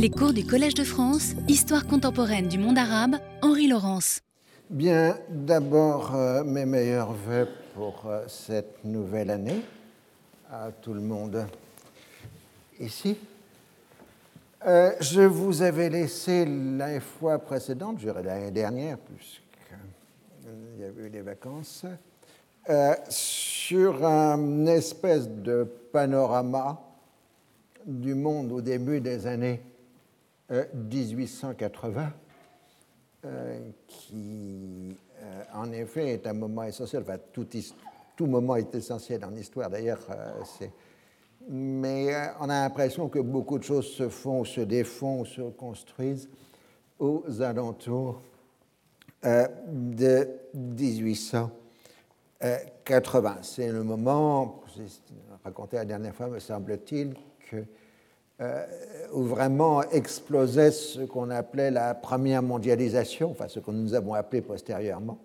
Les cours du Collège de France, Histoire contemporaine du monde arabe, Henri Laurence. Bien, d'abord, euh, mes meilleurs voeux pour euh, cette nouvelle année à tout le monde ici. Euh, je vous avais laissé la fois précédente, je l'année dernière, puisqu'il y avait eu les vacances, sur un espèce de panorama du monde au début des années 1880, euh, qui euh, en effet est un moment essentiel. Enfin, tout, moment est essentiel en histoire d'ailleurs. Euh, mais on a l'impression que beaucoup de choses se font, se défont, se construisent aux alentours de 1880. C'est le moment, raconté la dernière fois, me semble-t-il, que euh, où vraiment explosait ce qu'on appelait la première mondialisation, enfin ce que nous avons appelé postérieurement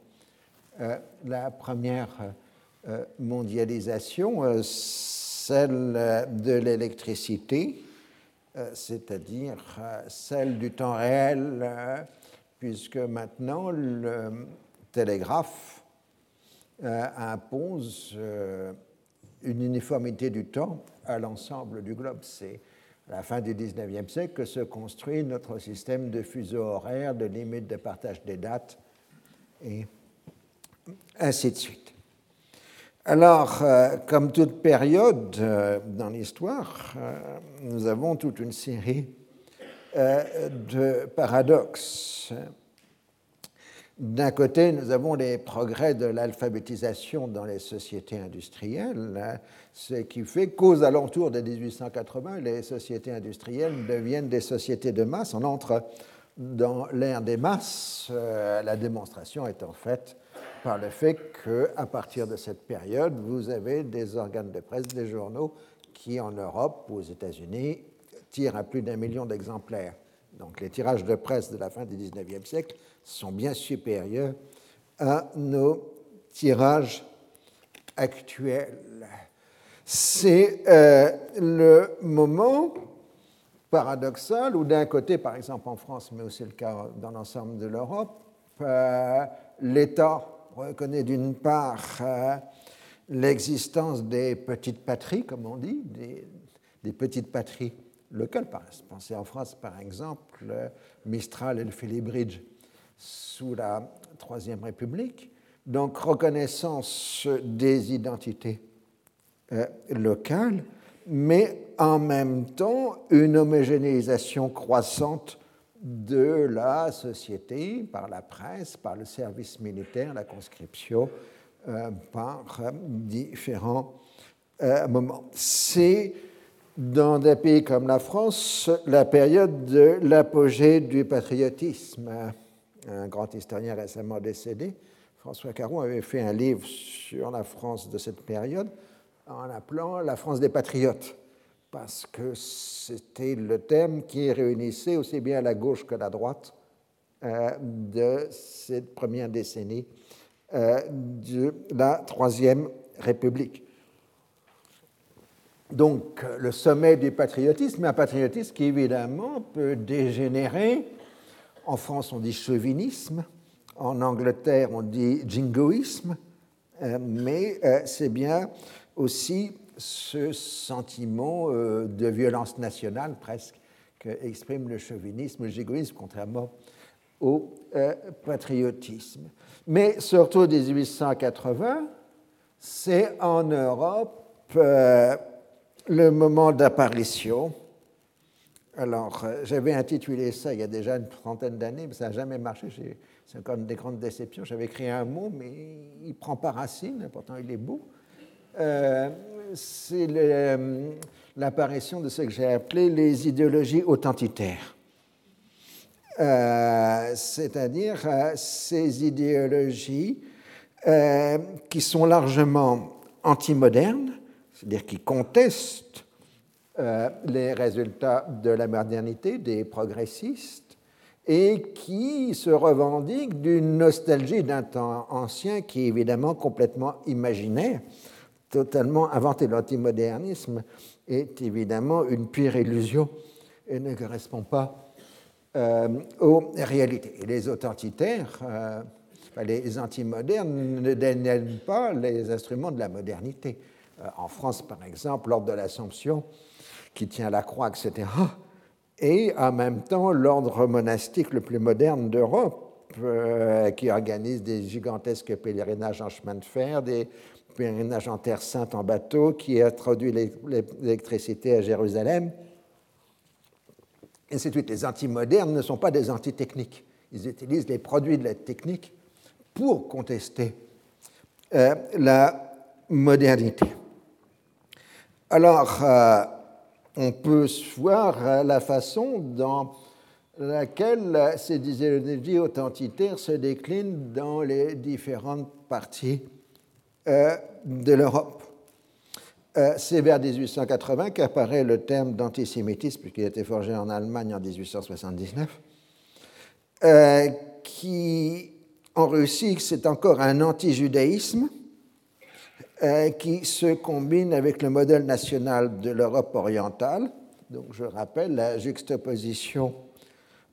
euh, la première euh, mondialisation, celle de l'électricité, c'est-à-dire celle du temps réel, puisque maintenant le télégraphe impose une uniformité du temps à l'ensemble du globe. La fin du 19e siècle que se construit notre système de fuseaux horaires, de limites de partage des dates, et ainsi de suite. Alors, euh, comme toute période euh, dans l'histoire, euh, nous avons toute une série de paradoxes. D'un côté, nous avons les progrès de l'alphabétisation dans les sociétés industrielles, hein, ce qui fait qu'aux alentours de 1880, les sociétés industrielles deviennent des sociétés de masse. On entre dans l'ère des masses. Euh, la démonstration est en fait par le fait qu'à partir de cette période, vous avez des organes de presse, des journaux qui, en Europe ou aux États-Unis, tirent à plus d'un million d'exemplaires. Donc les tirages de presse de la fin du 19e siècle sont bien supérieurs à nos tirages actuels. C'est euh, le moment paradoxal où d'un côté, par exemple en France, mais aussi le cas dans l'ensemble de l'Europe, euh, l'État reconnaît d'une part euh, l'existence des petites patries, comme on dit, des, petites patries locales. Pensez en France, par exemple, Mistral et le Philibridge sous la Troisième République. Donc reconnaissance des identités euh, locales, mais en même temps une homogénéisation croissante de la société par la presse, par le service militaire, la conscription, euh, par différents euh, moments. C'est dans des pays comme la France la période de l'apogée du patriotisme un grand historien récemment décédé, François Caron, avait fait un livre sur la France de cette période en l'appelant La France des patriotes, parce que c'était le thème qui réunissait aussi bien la gauche que la droite euh, de cette première décennie euh, de la Troisième République. Donc le sommet du patriotisme, un patriotisme qui évidemment peut dégénérer en France, on dit chauvinisme. En Angleterre, on dit jingoïsme. Euh, mais euh, c'est bien aussi ce sentiment euh, de violence nationale presque qu'exprime le chauvinisme, le jingoïsme, contrairement au patriotisme. Mais surtout 1880, c'est en Europe le moment d'apparition alors, euh, j'avais intitulé ça il y a déjà une trentaine d'années, mais ça n'a jamais marché. C'est encore une des grandes déceptions. J'avais écrit un mot, mais il ne prend pas racine, pourtant il est beau. Euh, c'est euh, l'apparition de ce que j'ai appelé les idéologies authentitaires. C'est-à-dire ces idéologies qui sont largement antimodernes, c'est-à-dire qui contestent euh, les résultats de la modernité des progressistes et qui se revendiquent d'une nostalgie d'un temps ancien qui est évidemment complètement imaginaire, totalement inventé. L'antimodernisme est évidemment une pure illusion et ne correspond pas aux réalités. Les authentitaires, les antimodernes ne déniennent pas les instruments de la modernité. en France, par exemple, lors de l'Assomption, qui tient la croix, etc., et en même temps l'ordre monastique le plus moderne d'Europe, euh, qui organise des gigantesques pèlerinages en chemin de fer, des pèlerinages en Terre Sainte en bateau, qui introduit l'électricité à Jérusalem. Et c'est Les antimodernes ne sont pas des antitechniques. Ils utilisent les produits de la technique pour contester euh, la modernité. Alors, euh, on peut voir la façon dans laquelle ces idéologies authentitaires se déclinent dans les différentes parties euh, de l'Europe. Euh, c'est vers 1880 qu'apparaît le terme d'antisémitisme, qui a été forgé en Allemagne en 1879, euh, qui, en Russie, c'est encore un antijudaïsme euh, qui se combine avec le modèle national de l'Europe orientale. Donc, je rappelle la juxtaposition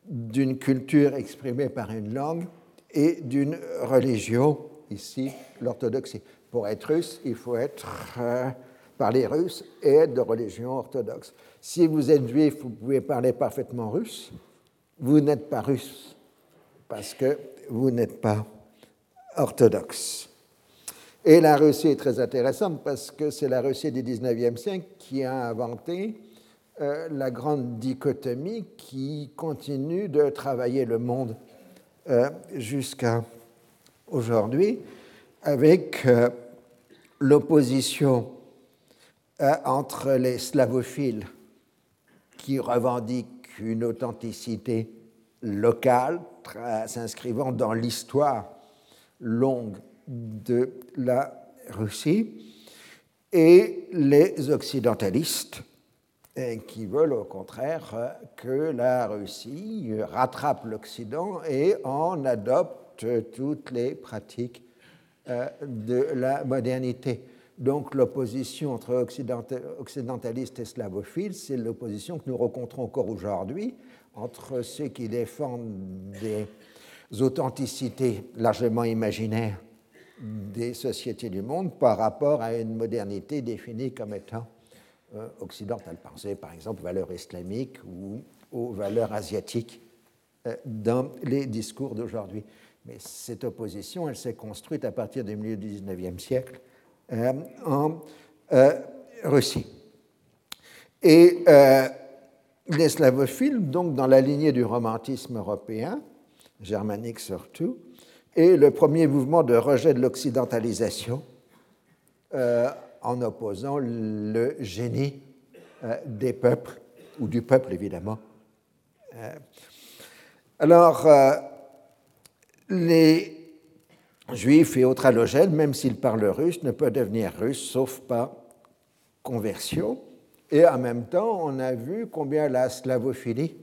d'une culture exprimée par une langue et d'une religion, ici l'orthodoxie. Pour être russe, il faut être euh, parler russe et être de religion orthodoxe. Si vous êtes juif, vous pouvez parler parfaitement russe, vous n'êtes pas russe parce que vous n'êtes pas orthodoxe. Et la Russie est très intéressante parce que c'est la Russie du 19e siècle qui a inventé euh, la grande dichotomie qui continue de travailler le monde euh, jusqu'à aujourd'hui avec euh, l'opposition entre les slavophiles qui revendiquent une authenticité locale s'inscrivant dans l'histoire longue de la Russie et les occidentalistes qui veulent au contraire que la Russie rattrape l'Occident et en adopte toutes les pratiques euh, de la modernité. Donc l'opposition entre occidentalistes et slavophiles, c'est l'opposition que nous rencontrons encore aujourd'hui entre ceux qui défendent des authenticités largement imaginaires des sociétés du monde par rapport à une modernité définie comme étant euh, occidentale. Pensez par exemple aux valeurs islamiques ou aux valeurs asiatiques euh, dans les discours d'aujourd'hui. Mais cette opposition, elle s'est construite à partir du milieu du XIXe siècle euh, en Russie. Et les slavophiles, donc dans la lignée du romantisme européen, germanique surtout, et le premier mouvement de rejet de l'occidentalisation euh, en opposant le génie euh, des peuples, ou du peuple évidemment. Euh, alors, les juifs et autres halogènes, même s'ils parlent russe, ne peuvent devenir russes sauf par conversion. Et en même temps, on a vu combien la slavophilie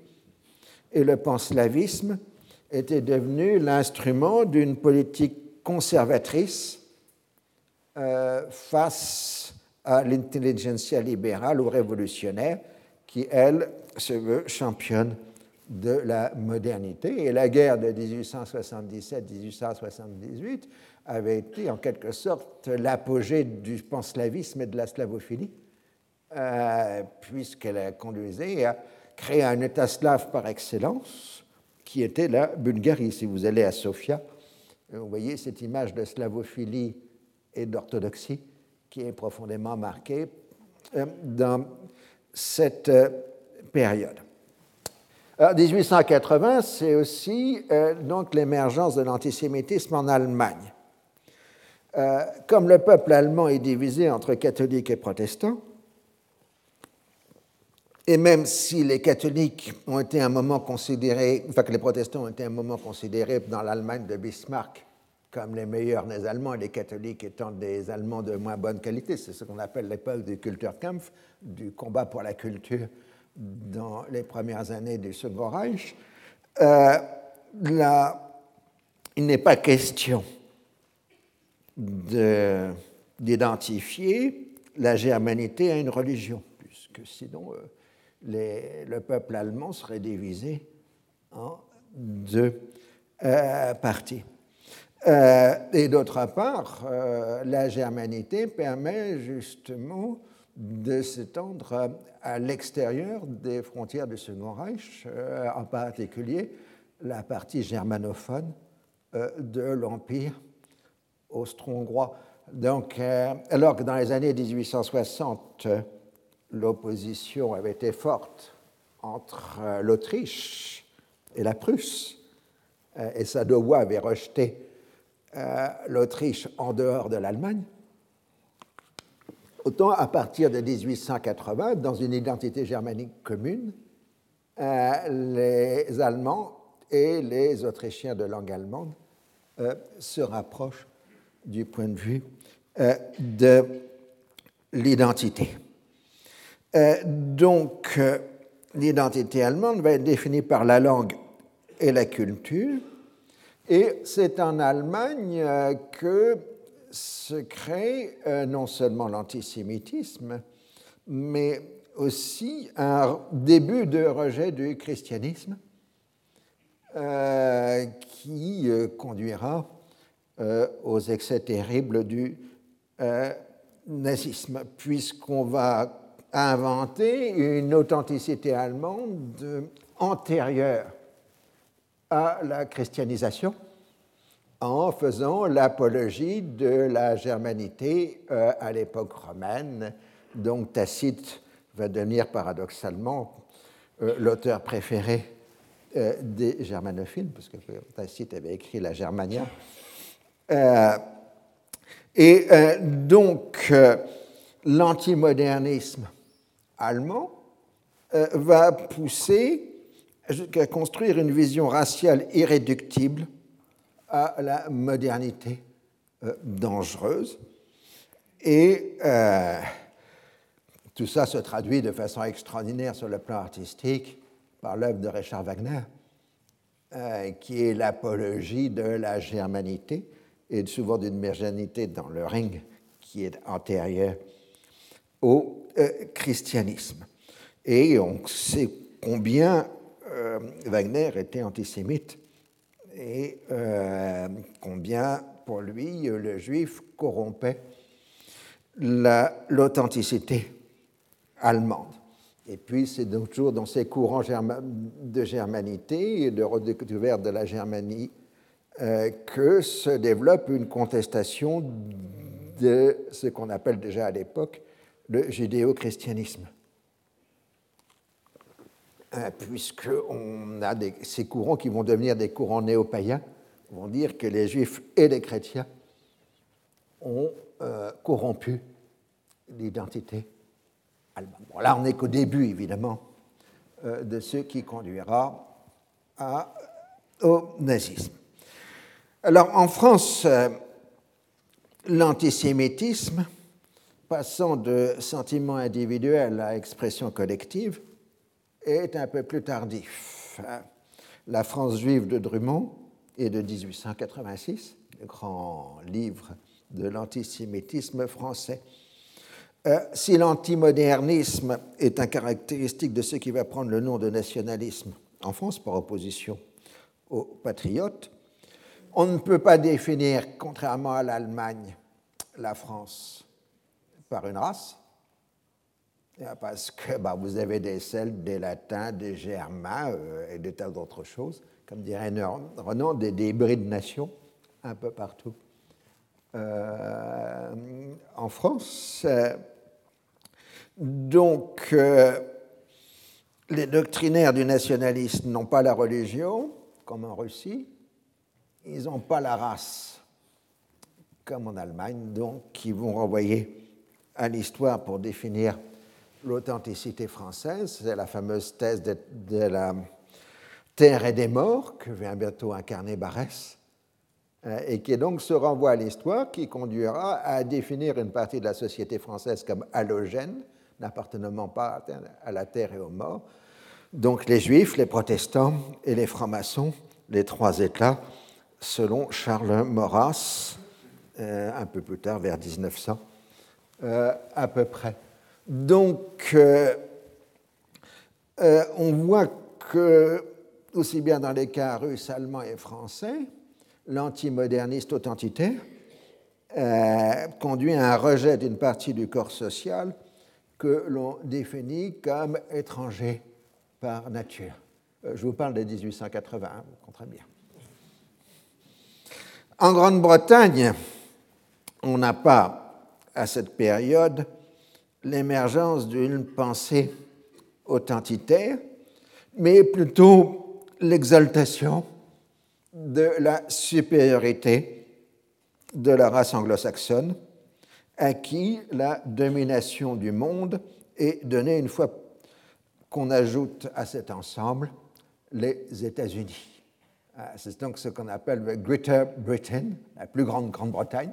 et le panslavisme était devenu l'instrument d'une politique conservatrice euh, face à l'intelligentsia libérale ou révolutionnaire qui, elle, se veut championne de la modernité. Et la guerre de 1877-1878 avait été en quelque sorte l'apogée du panslavisme et de la slavophilie, euh, puisqu'elle a conduisait à créer un État slave par excellence, qui était la Bulgarie. Si vous allez à Sofia, euh, vous voyez cette image de slavophilie et d'orthodoxie qui est profondément marquée euh, dans cette euh, période. Alors, 1880, c'est aussi donc l'émergence de l'antisémitisme en Allemagne. comme le peuple allemand est divisé entre catholiques et protestants, et même si les catholiques ont été un moment considérés, enfin que les protestants ont été un moment considérés dans l'Allemagne de Bismarck comme les meilleurs des Allemands les catholiques étant des Allemands de moins bonne qualité, c'est ce qu'on appelle l'époque du Kulturkampf, du combat pour la culture dans les premières années du Second Reich. Euh, là, il n'est pas question d'identifier la germanité à une religion, puisque sinon, euh, le peuple allemand serait divisé en deux euh, parties. Euh, et d'autre part, euh, la germanité permet justement de s'étendre à, l'extérieur des frontières du Second Reich, en particulier la partie germanophone de l'Empire austro-hongrois. Donc, alors que dans les années 1860, l'opposition avait été forte entre euh, l'Autriche et la Prusse, euh, et Sadowa avait rejeté euh, l'Autriche en dehors de l'Allemagne. Autant à partir de 1880, dans une identité germanique commune, les Allemands et les Autrichiens de langue allemande se rapprochent du point de vue de l'identité. Euh, donc, euh, l'identité allemande va être définie par la langue et la culture. Et c'est en Allemagne euh, que se crée non seulement l'antisémitisme, mais aussi un début de rejet du christianisme qui conduira aux excès terribles du nazisme, puisqu'on va a inventé une authenticité allemande antérieure à la christianisation en faisant l'apologie de la germanité euh, à l'époque romaine. Donc Tacite va devenir paradoxalement euh, l'auteur préféré euh, des germanophiles, parce que Tacite avait écrit la Germania. et donc l'antimodernisme allemand euh, va pousser jusqu'à construire une vision raciale irréductible à la modernité euh, dangereuse. Et euh, tout ça se traduit de façon extraordinaire sur le plan artistique par l'œuvre de Richard Wagner, qui est l'apologie de la germanité et souvent d'une germanité dans le ring qui est antérieure au christianisme. Et on sait combien euh, Wagner était antisémite et euh, combien pour lui le juif corrompait l'authenticité allemande. Et puis c'est toujours dans ces courants de germanité et de redécouverte de la Germanie que se développe une contestation de ce qu'on appelle déjà à l'époque le judéo-christianisme. Euh, Puisqu'on a ces courants qui vont devenir des courants néo-païens, vont dire que les juifs et les chrétiens ont euh, corrompu l'identité allemande. Bon, là, on n'est qu'au début, évidemment, euh, de ce qui conduira au nazisme. Alors, en France, l'antisémitisme passant de sentiment individuel à expression collective, est un peu plus tardif. La France juive de Drummond est de 1886, le grand livre de l'antisémitisme français. Euh, si l'antimodernisme est un caractéristique de ce qui va prendre le nom de nationalisme en France par opposition aux patriotes, on ne peut pas définir, contrairement à l'Allemagne, la France par une race, parce que bah, vous avez des Celtes, des Latins, des Germains euh, et des tas d'autres choses, comme dirait Renan, des, des hybrides nations un peu partout euh, en France. donc, euh, les doctrinaires du nationalisme n'ont pas la religion, comme en Russie, ils n'ont pas la race, comme en Allemagne, donc ils vont renvoyer à l'histoire pour définir l'authenticité française. C'est la fameuse thèse de, la terre et des morts que vient bientôt incarner Barès, euh, et qui donc se renvoie à l'histoire qui conduira à définir une partie de la société française comme halogène, n'appartenant pas à la terre et aux morts. Donc les juifs, les protestants et les francs-maçons, les trois États, selon Charles Maurras, euh, un peu plus tard, vers 1900. Euh, à peu près. Donc, euh, on voit que, aussi bien dans les cas russes, allemands et français, l'antimoderniste authentitaire conduit à un rejet d'une partie du corps social que l'on définit comme étranger par nature. Euh, je vous parle de 1881, vous comprenez bien. En Grande-Bretagne, on n'a pas, à cette période, l'émergence d'une pensée authentitaire, mais plutôt l'exaltation de la supériorité de la race anglo-saxonne à qui la domination du monde est donnée une fois qu'on ajoute à cet ensemble les États-Unis. Ah, c'est donc ce qu'on appelle le Greater Britain, la plus grande Grande-Bretagne,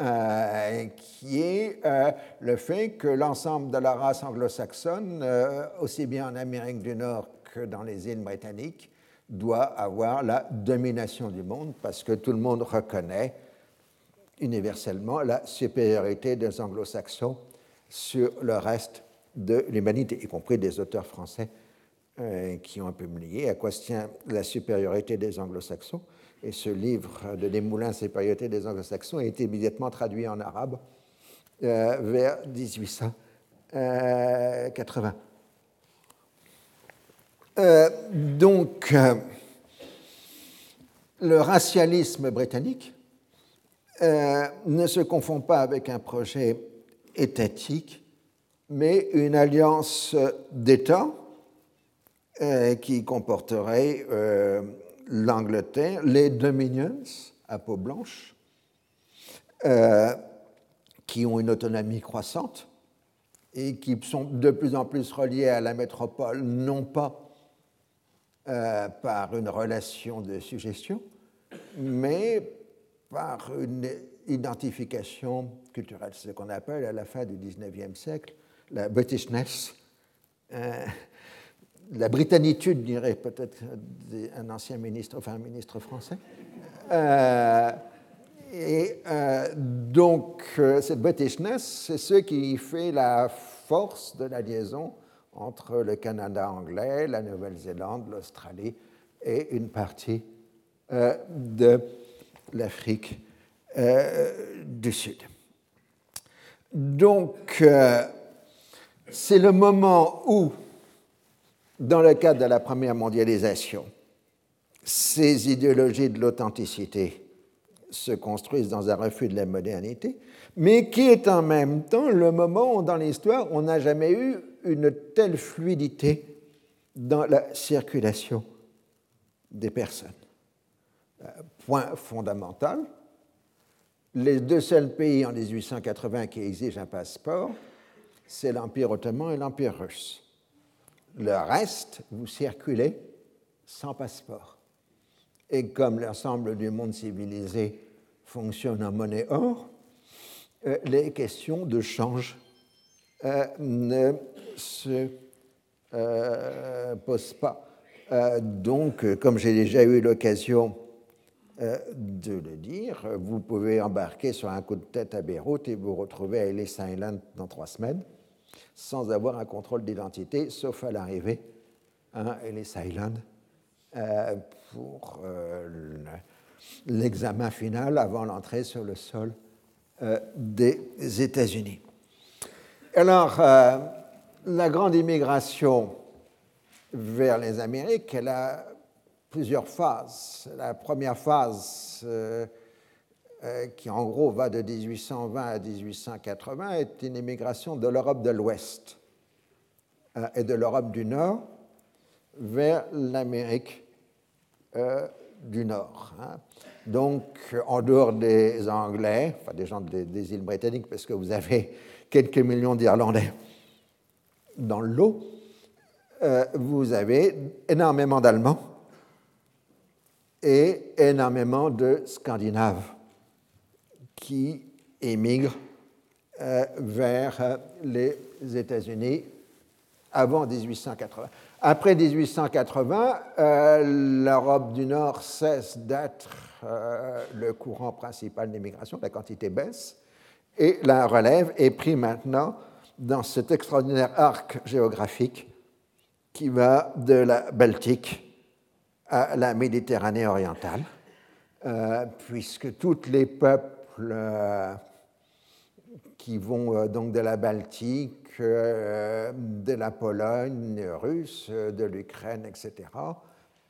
euh, qui est euh, le fait que l'ensemble de la race anglo-saxonne, euh, aussi bien en Amérique du Nord que dans les îles britanniques, doit avoir la domination du monde parce que tout le monde reconnaît universellement la supériorité des anglo-saxons sur le reste de l'humanité, y compris des auteurs français qui ont publié À quoi se tient la supériorité des anglo-saxons Et ce livre de Desmoulins, Supériorité des anglo-saxons, a été immédiatement traduit en arabe euh, vers 1880. Euh, donc, le racialisme britannique euh, ne se confond pas avec un projet étatique, mais une alliance d'États euh, qui comporterait euh, l'Angleterre, les Dominions à peau blanche, qui ont une autonomie croissante et qui sont de plus en plus reliés à la métropole, non pas par une relation de suggestion, mais par une identification culturelle, ce qu'on appelle à la fin du XIXe siècle la Britishness, euh, la britannitude, dirait peut-être un ancien ministre, enfin un ministre français. Euh, et euh, donc, cette Britishness, c'est ce qui fait la force de la liaison entre le Canada anglais, la Nouvelle-Zélande, l'Australie et une partie de l'Afrique euh, du Sud. Donc, euh, c'est le moment où, dans le cadre de la première mondialisation, ces idéologies de l'authenticité se construisent dans un refus de la modernité, mais qui est en même temps le moment où, dans l'histoire, on n'a jamais eu une telle fluidité dans la circulation des personnes. Euh, point fondamental, les deux seuls pays en 1880 qui exigent un passeport, c'est l'Empire ottoman et l'Empire russe. Le reste, vous circulez sans passeport. Et comme l'ensemble du monde civilisé fonctionne en monnaie or, euh, les questions de change euh, ne se posent pas. donc, comme j'ai déjà eu l'occasion euh, de le dire. Vous pouvez embarquer sur un coup de tête à Beyrouth et vous retrouver à Ellis Island dans trois semaines sans avoir un contrôle d'identité, sauf à l'arrivée à Ellis Island euh, pour euh, l'examen final avant l'entrée sur le sol des États-Unis. Alors, la grande immigration vers les Amériques, elle a plusieurs phases. La première phase, euh, euh, qui en gros va de 1820 à 1880, est une immigration de l'Europe de l'Ouest euh, et de l'Europe du Nord vers l'Amérique du Nord. Hein. Donc, en dehors des Anglais, enfin des gens des, îles britanniques, parce que vous avez quelques millions d'Irlandais dans l'eau, vous avez énormément d'Allemands et énormément de Scandinaves qui émigrent euh, vers euh, les États-Unis avant 1880. Après 1880, euh, l'Europe du Nord cesse d'être le courant principal d'immigration, la quantité baisse, et la relève est prise maintenant dans cet extraordinaire arc géographique qui va de la Baltique à la Méditerranée orientale, puisque tous les peuples euh, qui vont euh, donc de la Baltique, de la Pologne russe, de l'Ukraine, etc.,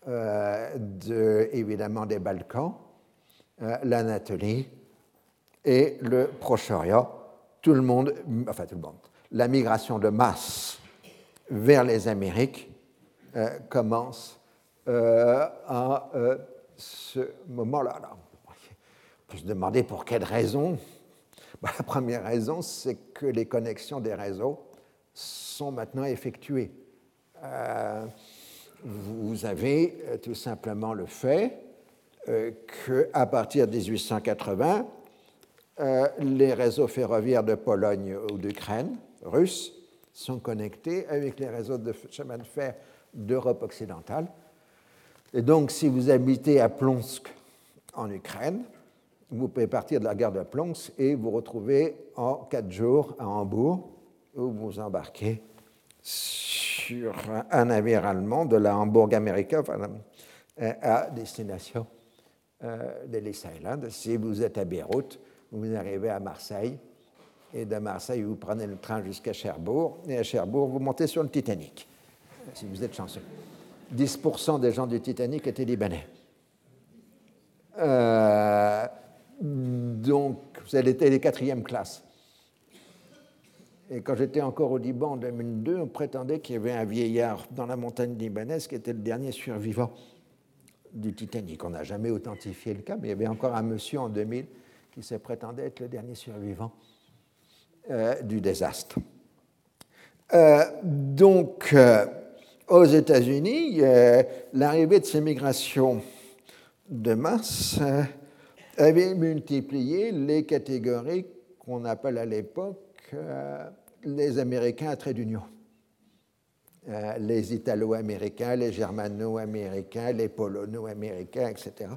de, évidemment des Balkans, l'Anatolie et le Proche-Orient, tout le monde, enfin tout le monde, la migration de masse vers les Amériques commence euh, à euh, ce moment-là. Se demander pour quelle raison. Bah, la première raison, c'est que les connexions des réseaux sont maintenant effectuées. Euh, vous avez tout simplement le fait qu'à partir de 1880, les réseaux ferroviaires de Pologne ou d'Ukraine, russes, sont connectés avec les réseaux de chemin de fer d'Europe occidentale et donc, si vous habitez à Plonsk, en Ukraine, vous pouvez partir de la gare de Plonsk et vous retrouver en quatre jours à Hambourg, où vous embarquez sur un navire allemand de la Hamburg America à destination euh, d'Ellis Island. Si vous êtes à Beyrouth, vous arrivez à Marseille, et de Marseille, vous prenez le train jusqu'à Cherbourg, et à Cherbourg, vous montez sur le Titanic, si vous êtes chanceux. 10% des gens du Titanic étaient libanais. Euh, donc, elle était les quatrièmes classes. Et quand j'étais encore au Liban en 2002, on prétendait qu'il y avait un vieillard dans la montagne libanaise qui était le dernier survivant du Titanic. On n'a jamais authentifié le cas, mais il y avait encore un monsieur en 2000 qui se prétendait être le dernier survivant euh, du désastre. Euh, donc, aux États-Unis, l'arrivée de ces migrations de masse euh, avait multiplié les catégories qu'on appelle à l'époque euh, les Américains à trait d'union. Euh, les Italo-Américains, les Germano-Américains, les Polono-Américains, etc.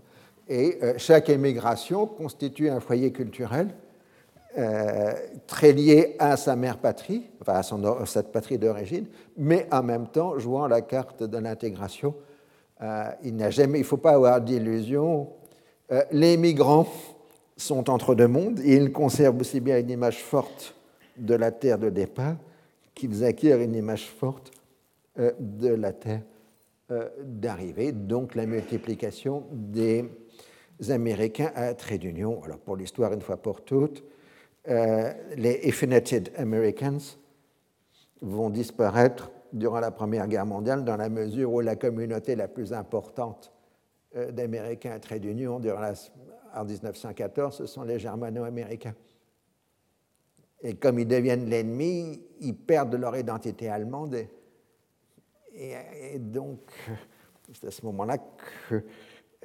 Et chaque émigration constitue un foyer culturel euh, très lié à sa mère patrie, enfin à, son, cette patrie d'origine, mais en même temps jouant la carte de l'intégration. Euh, il il ne faut pas avoir d'illusion. Euh, les migrants sont entre deux mondes et ils conservent aussi bien une image forte de la terre de départ qu'ils acquièrent une image forte de la terre d'arrivée. Donc la multiplication des Américains à trait d'union. Alors pour l'histoire, une fois pour toutes, euh, les Effenated Americans vont disparaître durant la Première Guerre mondiale dans la mesure où la communauté la plus importante euh, d'Américains à trait d'union en 1914, ce sont les germano-américains. Et comme ils deviennent l'ennemi, ils perdent leur identité allemande. Et, donc, c'est à ce moment-là que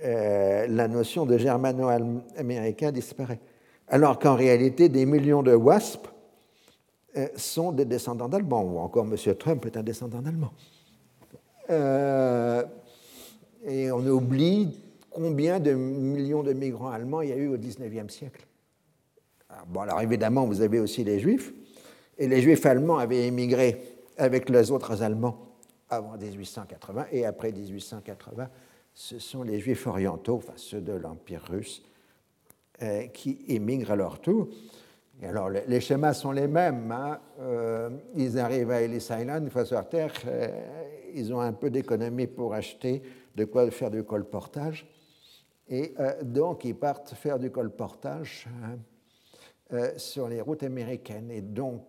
euh, la notion de germano-américain disparaît alors qu'en réalité, des millions de WASP euh, sont des descendants d'Allemands, ou encore M. Trump est un descendant d'Allemand. Euh, et on oublie combien de millions de migrants allemands il y a eu au XIXe siècle. Alors, bon, alors évidemment, vous avez aussi les Juifs, et les Juifs allemands avaient émigré avec les autres Allemands avant 1880, et après 1880, ce sont les Juifs orientaux, enfin ceux de l'Empire russe, euh, qui émigrent à leur tour. Alors, les schémas sont les mêmes. Hein. Euh, ils arrivent à Ellis Island, une fois sur Terre, ils ont un peu d'économie pour acheter de quoi faire du colportage. Et donc, ils partent faire du colportage sur les routes américaines. Et donc,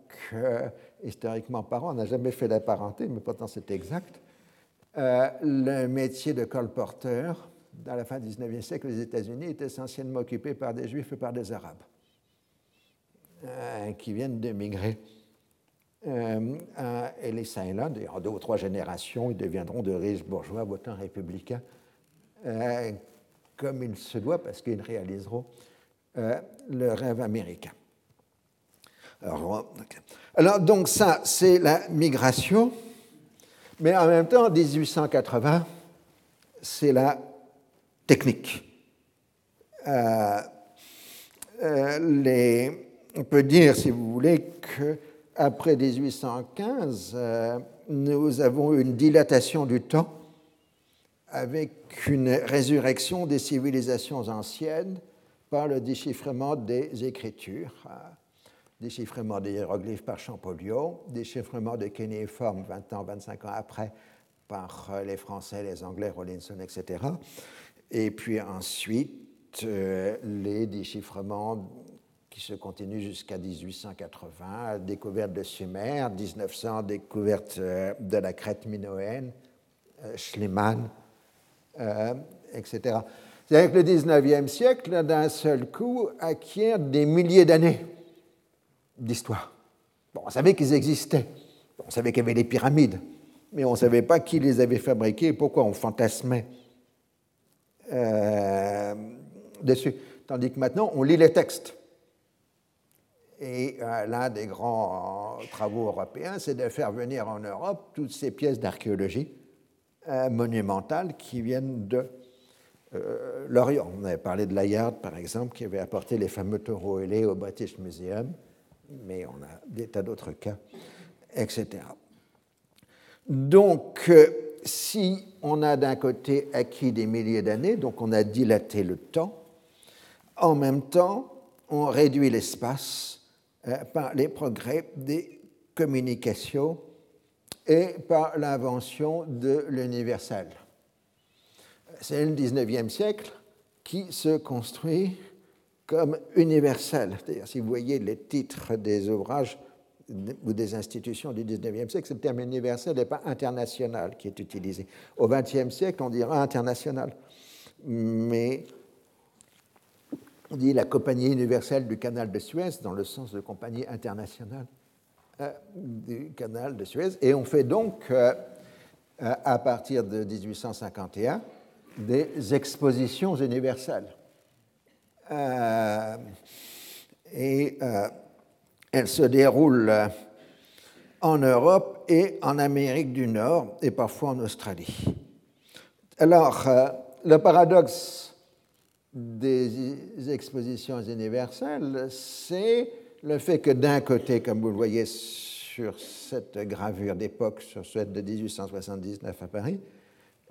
historiquement parlant, on n'a jamais fait la parenté, mais pourtant c'est exact. le métier de colporteur dans la fin du XIXe siècle, les États-Unis est essentiellement occupé par des Juifs et par des Arabes euh, qui viennent d'émigrer euh, à Ellis Island. En deux ou trois générations, ils deviendront de riches bourgeois votants républicains, euh, comme il se doit, parce qu'ils réaliseront le rêve américain. Alors, donc ça, c'est la migration, mais en même temps, en 1880, c'est la technique. Euh, euh, on peut dire, si vous voulez, que après 1815, nous avons une dilatation du temps avec une résurrection des civilisations anciennes par le déchiffrement des écritures, hein. déchiffrement des hiéroglyphes par Champollion, déchiffrement des kénéiformes 20 ans, 25 ans après par les Français, les Anglais, Rollinson, etc. Et puis ensuite, euh, les déchiffrements qui se continuent jusqu'à 1880, découverte de Sumer, 1900, découverte euh, de la Crète minoenne, euh, Schliemann, euh, etc. C'est-à-dire que le 19e siècle, d'un seul coup, acquiert des milliers d'années d'histoire. Bon, on savait qu'ils existaient, on savait qu'il y avait les pyramides, mais on ne savait pas qui les avait fabriquées et pourquoi on fantasmait dessus. Tandis que maintenant, on lit les textes. Et euh, l'un des grands travaux européens, c'est de faire venir en Europe toutes ces pièces d'archéologie euh, monumentales qui viennent de euh, l'Orient. On avait parlé de Layard, par exemple, qui avait apporté les fameux taureaux ailés au British Museum, mais on a des tas d'autres cas, etc. Donc, euh, si on a d'un côté acquis des milliers d'années, donc on a dilaté le temps, en même temps, on réduit l'espace par les progrès des communications et par l'invention de l'universel. C'est le 19e siècle qui se construit comme universel. C'est-à-dire, si vous voyez les titres des ouvrages ou des institutions du 19e siècle, c'est le terme universel et pas international qui est utilisé. Au 20e siècle, on dira international. Mais on dit la compagnie universelle du canal de Suez dans le sens de compagnie internationale. Euh, du canal de Suez. Et on fait donc, euh, euh, à partir de 1851, des expositions universelles. et elles se déroulent en Europe et en Amérique du Nord et parfois en Australie. Alors, le paradoxe des expositions universelles, c'est le fait que d'un côté, comme vous le voyez sur cette gravure d'époque, sur celle de 1879 à Paris,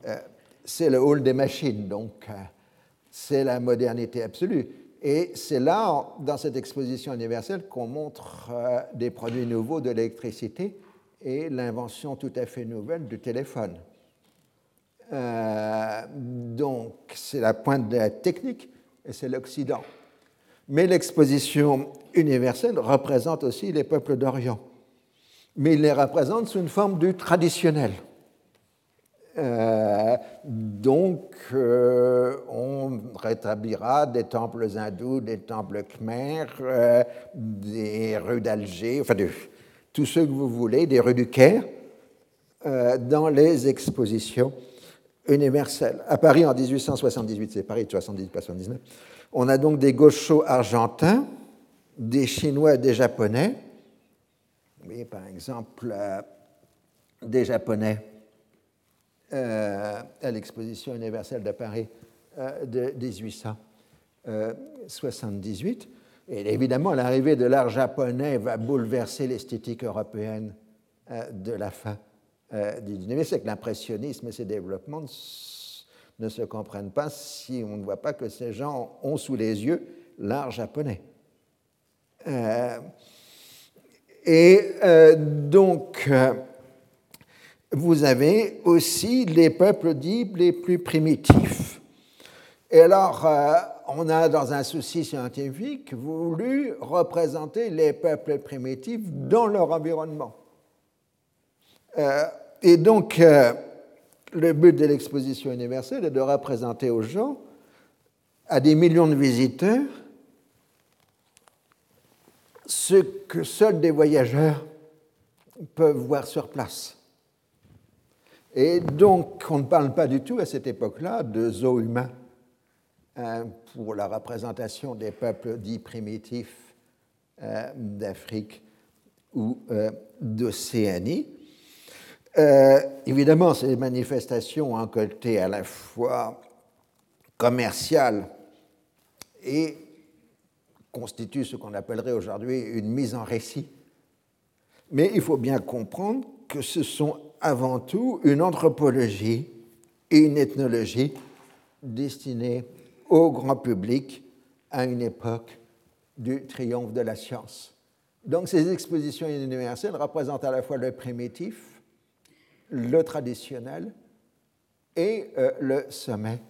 euh, c'est le hall des machines, donc euh, c'est la modernité absolue. Et c'est là, dans cette exposition universelle, qu'on montre euh, des produits nouveaux de l'électricité et l'invention tout à fait nouvelle du téléphone. Donc c'est la pointe de la technique et c'est l'Occident. Mais l'exposition universelle représente aussi les peuples d'Orient. Mais il les représente sous une forme du traditionnel. Euh, donc, euh, on rétablira des temples hindous, des temples khmers, euh, des rues d'Alger, enfin, de, tous ceux que vous voulez, des rues du Caire, dans les expositions universelles. À Paris en 1878, c'est Paris de 78 pas 79, on a donc des gauchos argentins, des Chinois des Japonais. Vous voyez par exemple euh, des Japonais euh, à l'exposition universelle de Paris euh, de 1878. Et évidemment, l'arrivée de l'art japonais va bouleverser l'esthétique européenne de la fin du XIXe siècle. L'impressionnisme et ses développements ne se comprennent pas si on ne voit pas que ces gens ont sous les yeux l'art japonais. Euh, et euh, donc, euh, vous avez aussi les peuples dits les plus primitifs. Et alors, on a, dans un souci scientifique, voulu représenter les peuples primitifs dans leur environnement. Et donc, le but de l'exposition universelle est de représenter aux gens, à des millions de visiteurs, ce que seuls des voyageurs peuvent voir sur place. Et donc, on ne parle pas du tout à cette époque-là de zoo humain hein, pour la représentation des peuples dits primitifs euh, d'Afrique ou euh, d'Océanie. Euh, évidemment, ces manifestations ont un côté à la fois commercial et constituent ce qu'on appellerait aujourd'hui une mise en récit. Mais il faut bien comprendre que ce sont avant tout une anthropologie et une ethnologie destinées au grand public à une époque du triomphe de la science. Donc ces expositions universelles représentent à la fois le primitif, le traditionnel et euh, le sommet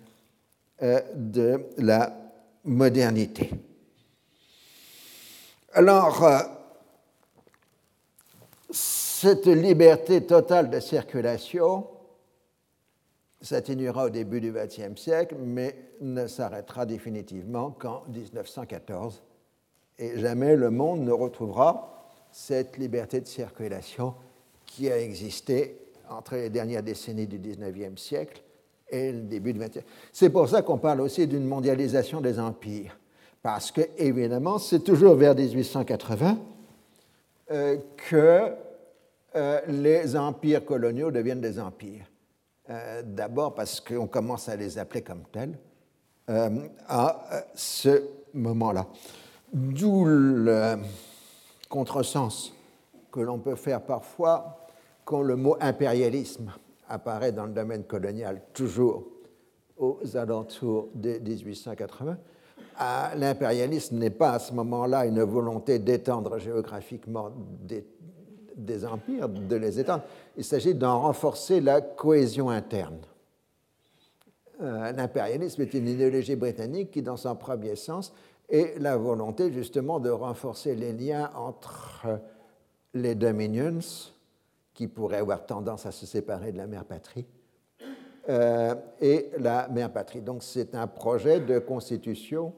euh, de la modernité. Alors, euh, cette liberté totale de circulation s'atténuera au début du XXe siècle, mais ne s'arrêtera définitivement qu'en 1914. Et jamais le monde ne retrouvera cette liberté de circulation qui a existé entre les dernières décennies du XIXe siècle et le début du XXe. C'est pour ça qu'on parle aussi d'une mondialisation des empires, parce que évidemment, c'est toujours vers 1880 euh, que euh, les empires coloniaux deviennent des empires. Euh, d'abord parce qu'on commence à les appeler comme tels à ce moment-là. D'où le contresens que l'on peut faire parfois quand le mot impérialisme apparaît dans le domaine colonial, toujours aux alentours de 1880. Ah, l'impérialisme n'est pas à ce moment-là une volonté d'étendre géographiquement des, empires, de les étendre. Il s'agit d'en renforcer la cohésion interne. Euh, l'impérialisme est une idéologie britannique qui, dans son premier sens, est la volonté justement de renforcer les liens entre les dominions, qui pourraient avoir tendance à se séparer de la mère patrie, euh, et la mère patrie. Donc c'est un projet de constitution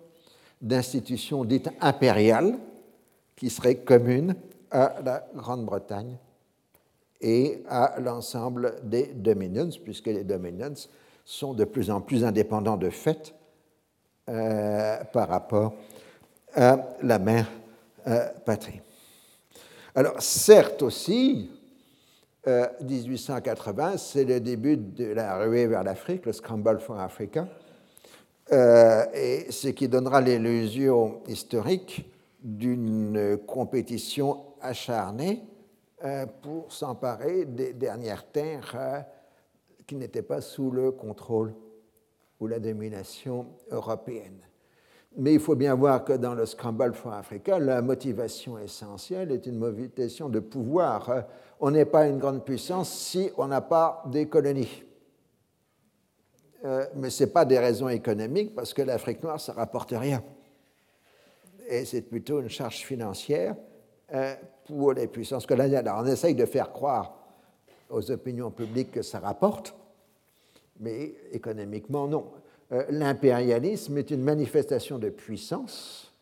d'institution dite impériale qui serait commune à la Grande-Bretagne et à l'ensemble des dominions, puisque les dominions sont de plus en plus indépendants de fait euh, par rapport à la mère euh, patrie. Alors certes aussi, 1880, euh, c'est le début de la ruée vers l'Afrique, le Scramble for Africa, euh, et ce qui donnera l'illusion historique d'une compétition acharnée euh, pour s'emparer des dernières terres qui n'étaient pas sous le contrôle ou la domination européenne. Mais il faut bien voir que dans le Scramble for Africa, la motivation essentielle est une motivation de pouvoir. On n'est pas une grande puissance si on n'a pas des colonies. Euh, mais ce n'est pas des raisons économiques, parce que l'Afrique noire, ça ne rapporte rien. Et c'est plutôt une charge financière euh, pour les puissances coloniales. Alors on essaye de faire croire aux opinions publiques que ça rapporte, mais économiquement, non. Euh, l'impérialisme est une manifestation de puissance,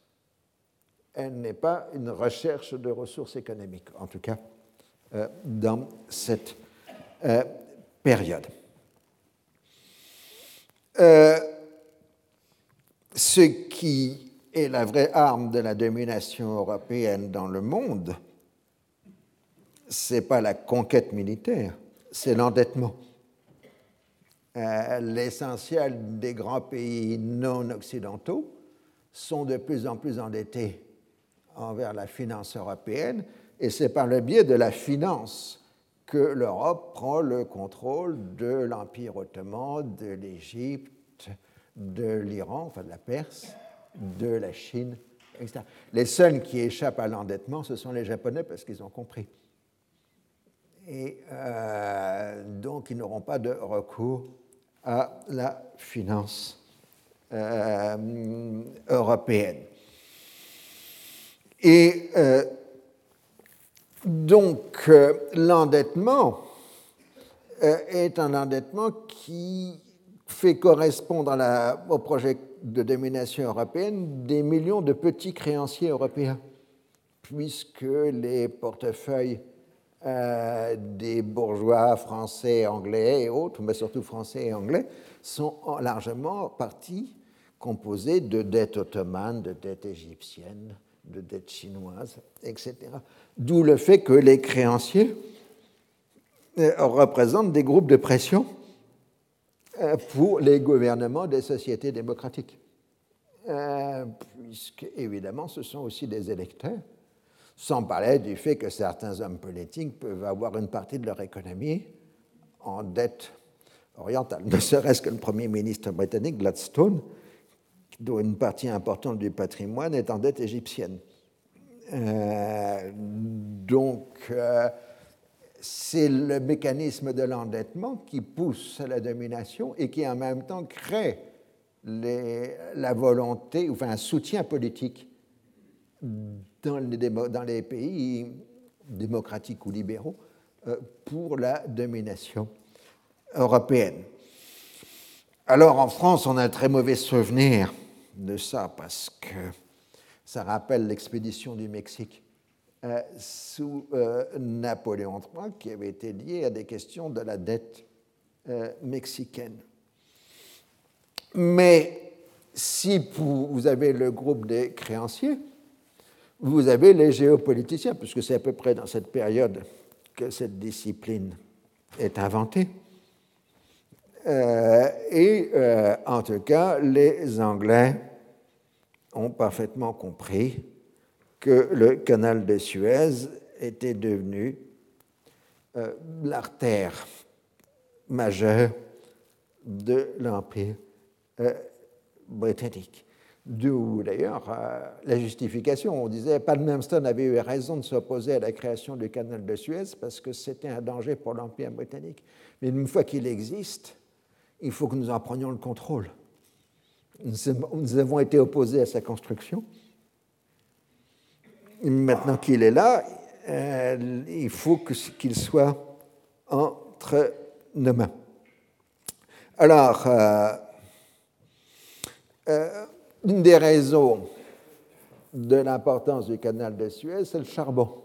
elle n'est pas une recherche de ressources économiques, en tout cas euh, dans cette euh, période. ce qui est la vraie arme de la domination européenne dans le monde, ce n'est pas la conquête militaire, c'est l'endettement. Euh, l'essentiel des grands pays non occidentaux sont de plus en plus endettés envers la finance européenne, et c'est par le biais de la finance que l'Europe prend le contrôle de l'Empire ottoman, de l'Égypte, de l'Iran, enfin de la Perse, de la Chine, etc. Les seuls qui échappent à l'endettement, ce sont les Japonais parce qu'ils ont compris. Et euh, donc, ils n'auront pas de recours à la finance euh, européenne. Et euh, donc euh, l'endettement est un endettement qui fait correspondre au projet de domination européenne des millions de petits créanciers européens, puisque les portefeuilles euh, des bourgeois français, anglais et autres, mais surtout français et anglais, sont largement partie composés de dettes ottomanes, de dettes égyptiennes, de dettes chinoises, etc. D'où le fait que les créanciers euh, représentent des groupes de pression euh, pour les gouvernements des sociétés démocratiques, puisque évidemment ce sont aussi des électeurs sans parler du fait que certains hommes politiques peuvent avoir une partie de leur économie en dette orientale, ne serait-ce que le Premier ministre britannique Gladstone, dont une partie importante du patrimoine est en dette égyptienne. Euh, donc, euh, c'est le mécanisme de l'endettement qui pousse à la domination et qui en même temps crée la volonté, enfin un soutien politique dans les, pays démocratiques ou libéraux euh, pour la domination européenne. Alors en France, on a un très mauvais souvenir de ça parce que ça rappelle l'expédition du Mexique euh, sous euh, Napoléon III qui avait été liée à des questions de la dette mexicaine. Mais si vous avez le groupe des créanciers, vous avez les géopoliticiens, puisque c'est à peu près dans cette période que cette discipline est inventée. Euh, et euh, en tout cas, les Anglais ont parfaitement compris que le canal de Suez était devenu euh, l'artère majeure de l'Empire britannique. D'où d'ailleurs euh, la justification. On disait Palmerston avait eu raison de s'opposer à la création du canal de Suez parce que c'était un danger pour l'Empire britannique. Mais une fois qu'il existe, il faut que nous en prenions le contrôle. Nous avons été opposés à sa construction. Maintenant qu'il est là, euh, il faut qu'il soit entre nos mains. Alors, euh, une des raisons de l'importance du canal de Suez, c'est le charbon.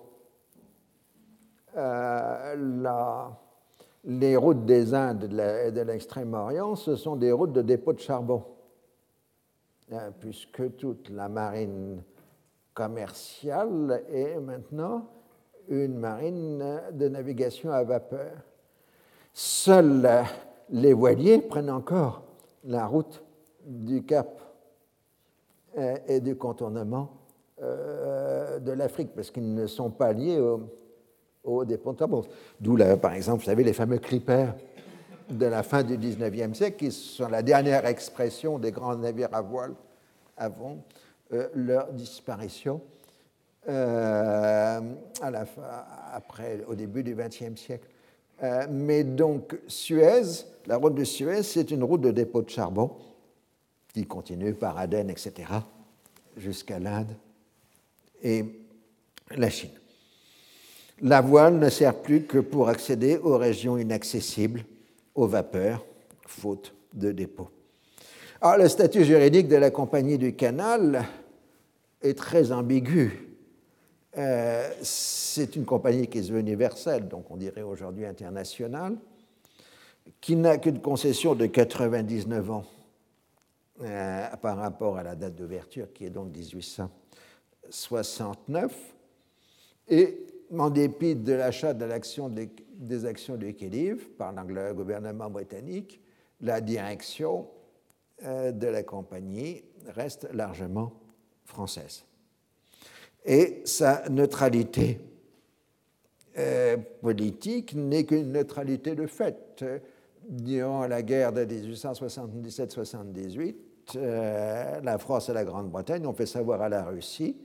Euh, les routes des Indes et de l'extrême-orient, ce sont des routes de dépôt de charbon, euh, puisque toute la marine commerciale est maintenant une marine de navigation à vapeur. Seuls les voiliers prennent encore la route du Cap et du contournement euh, de l'Afrique, parce qu'ils ne sont pas liés au, au dépontement. D'où, par exemple, vous savez, les fameux clippers de la fin du 19e siècle, qui sont la dernière expression des grands navires à voile avant euh, leur disparition après, au début du 20e siècle. mais donc, Suez, la route de Suez, c'est une route de dépôt de charbon qui continue par Aden, etc., jusqu'à l'Inde et la Chine. La voile ne sert plus que pour accéder aux régions inaccessibles aux vapeurs, faute de dépôt. Alors, le statut juridique de la Compagnie du Canal est très ambigu. Euh, c'est une compagnie qui est universelle, donc on dirait aujourd'hui internationale, qui n'a qu'une concession de 99 ans euh, par rapport à la date d'ouverture qui est donc 1869. Et en dépit de l'achat de des, actions du Khedive par le gouvernement britannique, la direction euh, de la compagnie reste largement française. Et sa neutralité euh, politique n'est qu'une neutralité de fait. Durant la guerre de 1877-78, euh, la France et la Grande-Bretagne ont fait savoir à la Russie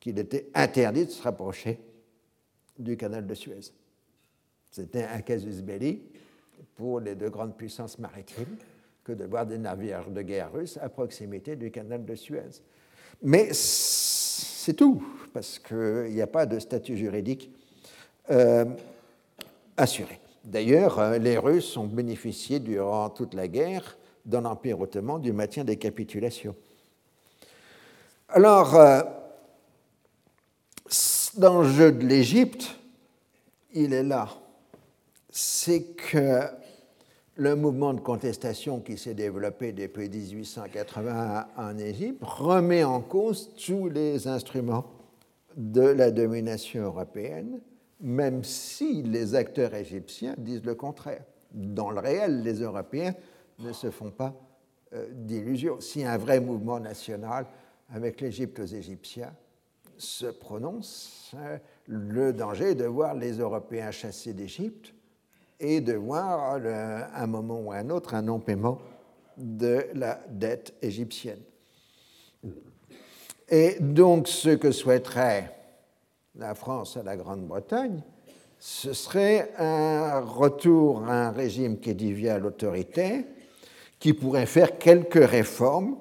qu'il était interdit de se rapprocher du canal de Suez. C'était un casus belli pour les deux grandes puissances maritimes que de voir des navires de guerre russes à proximité du canal de Suez. Mais c'est tout, parce qu'il n'y a pas de statut juridique euh, assuré. D'ailleurs, euh, les Russes ont bénéficié durant toute la guerre dans l'Empire ottoman du maintien des capitulations. Alors, euh, dans le jeu de l'Égypte, il est là. C'est que le mouvement de contestation qui s'est développé depuis 1880 en Égypte remet en cause tous les instruments de la domination européenne, même si les acteurs égyptiens disent le contraire. Dans le réel, les Européens ne se font pas euh, d'illusions. Si un vrai mouvement national avec l'Égypte aux Égyptiens, se prononce le danger de voir les Européens chassés d'Égypte et de voir à un moment ou à un autre un non-paiement de la dette égyptienne. Et donc ce que souhaiterait la France à la Grande-Bretagne, ce serait un retour à un régime qui à l'autorité, qui pourrait faire quelques réformes,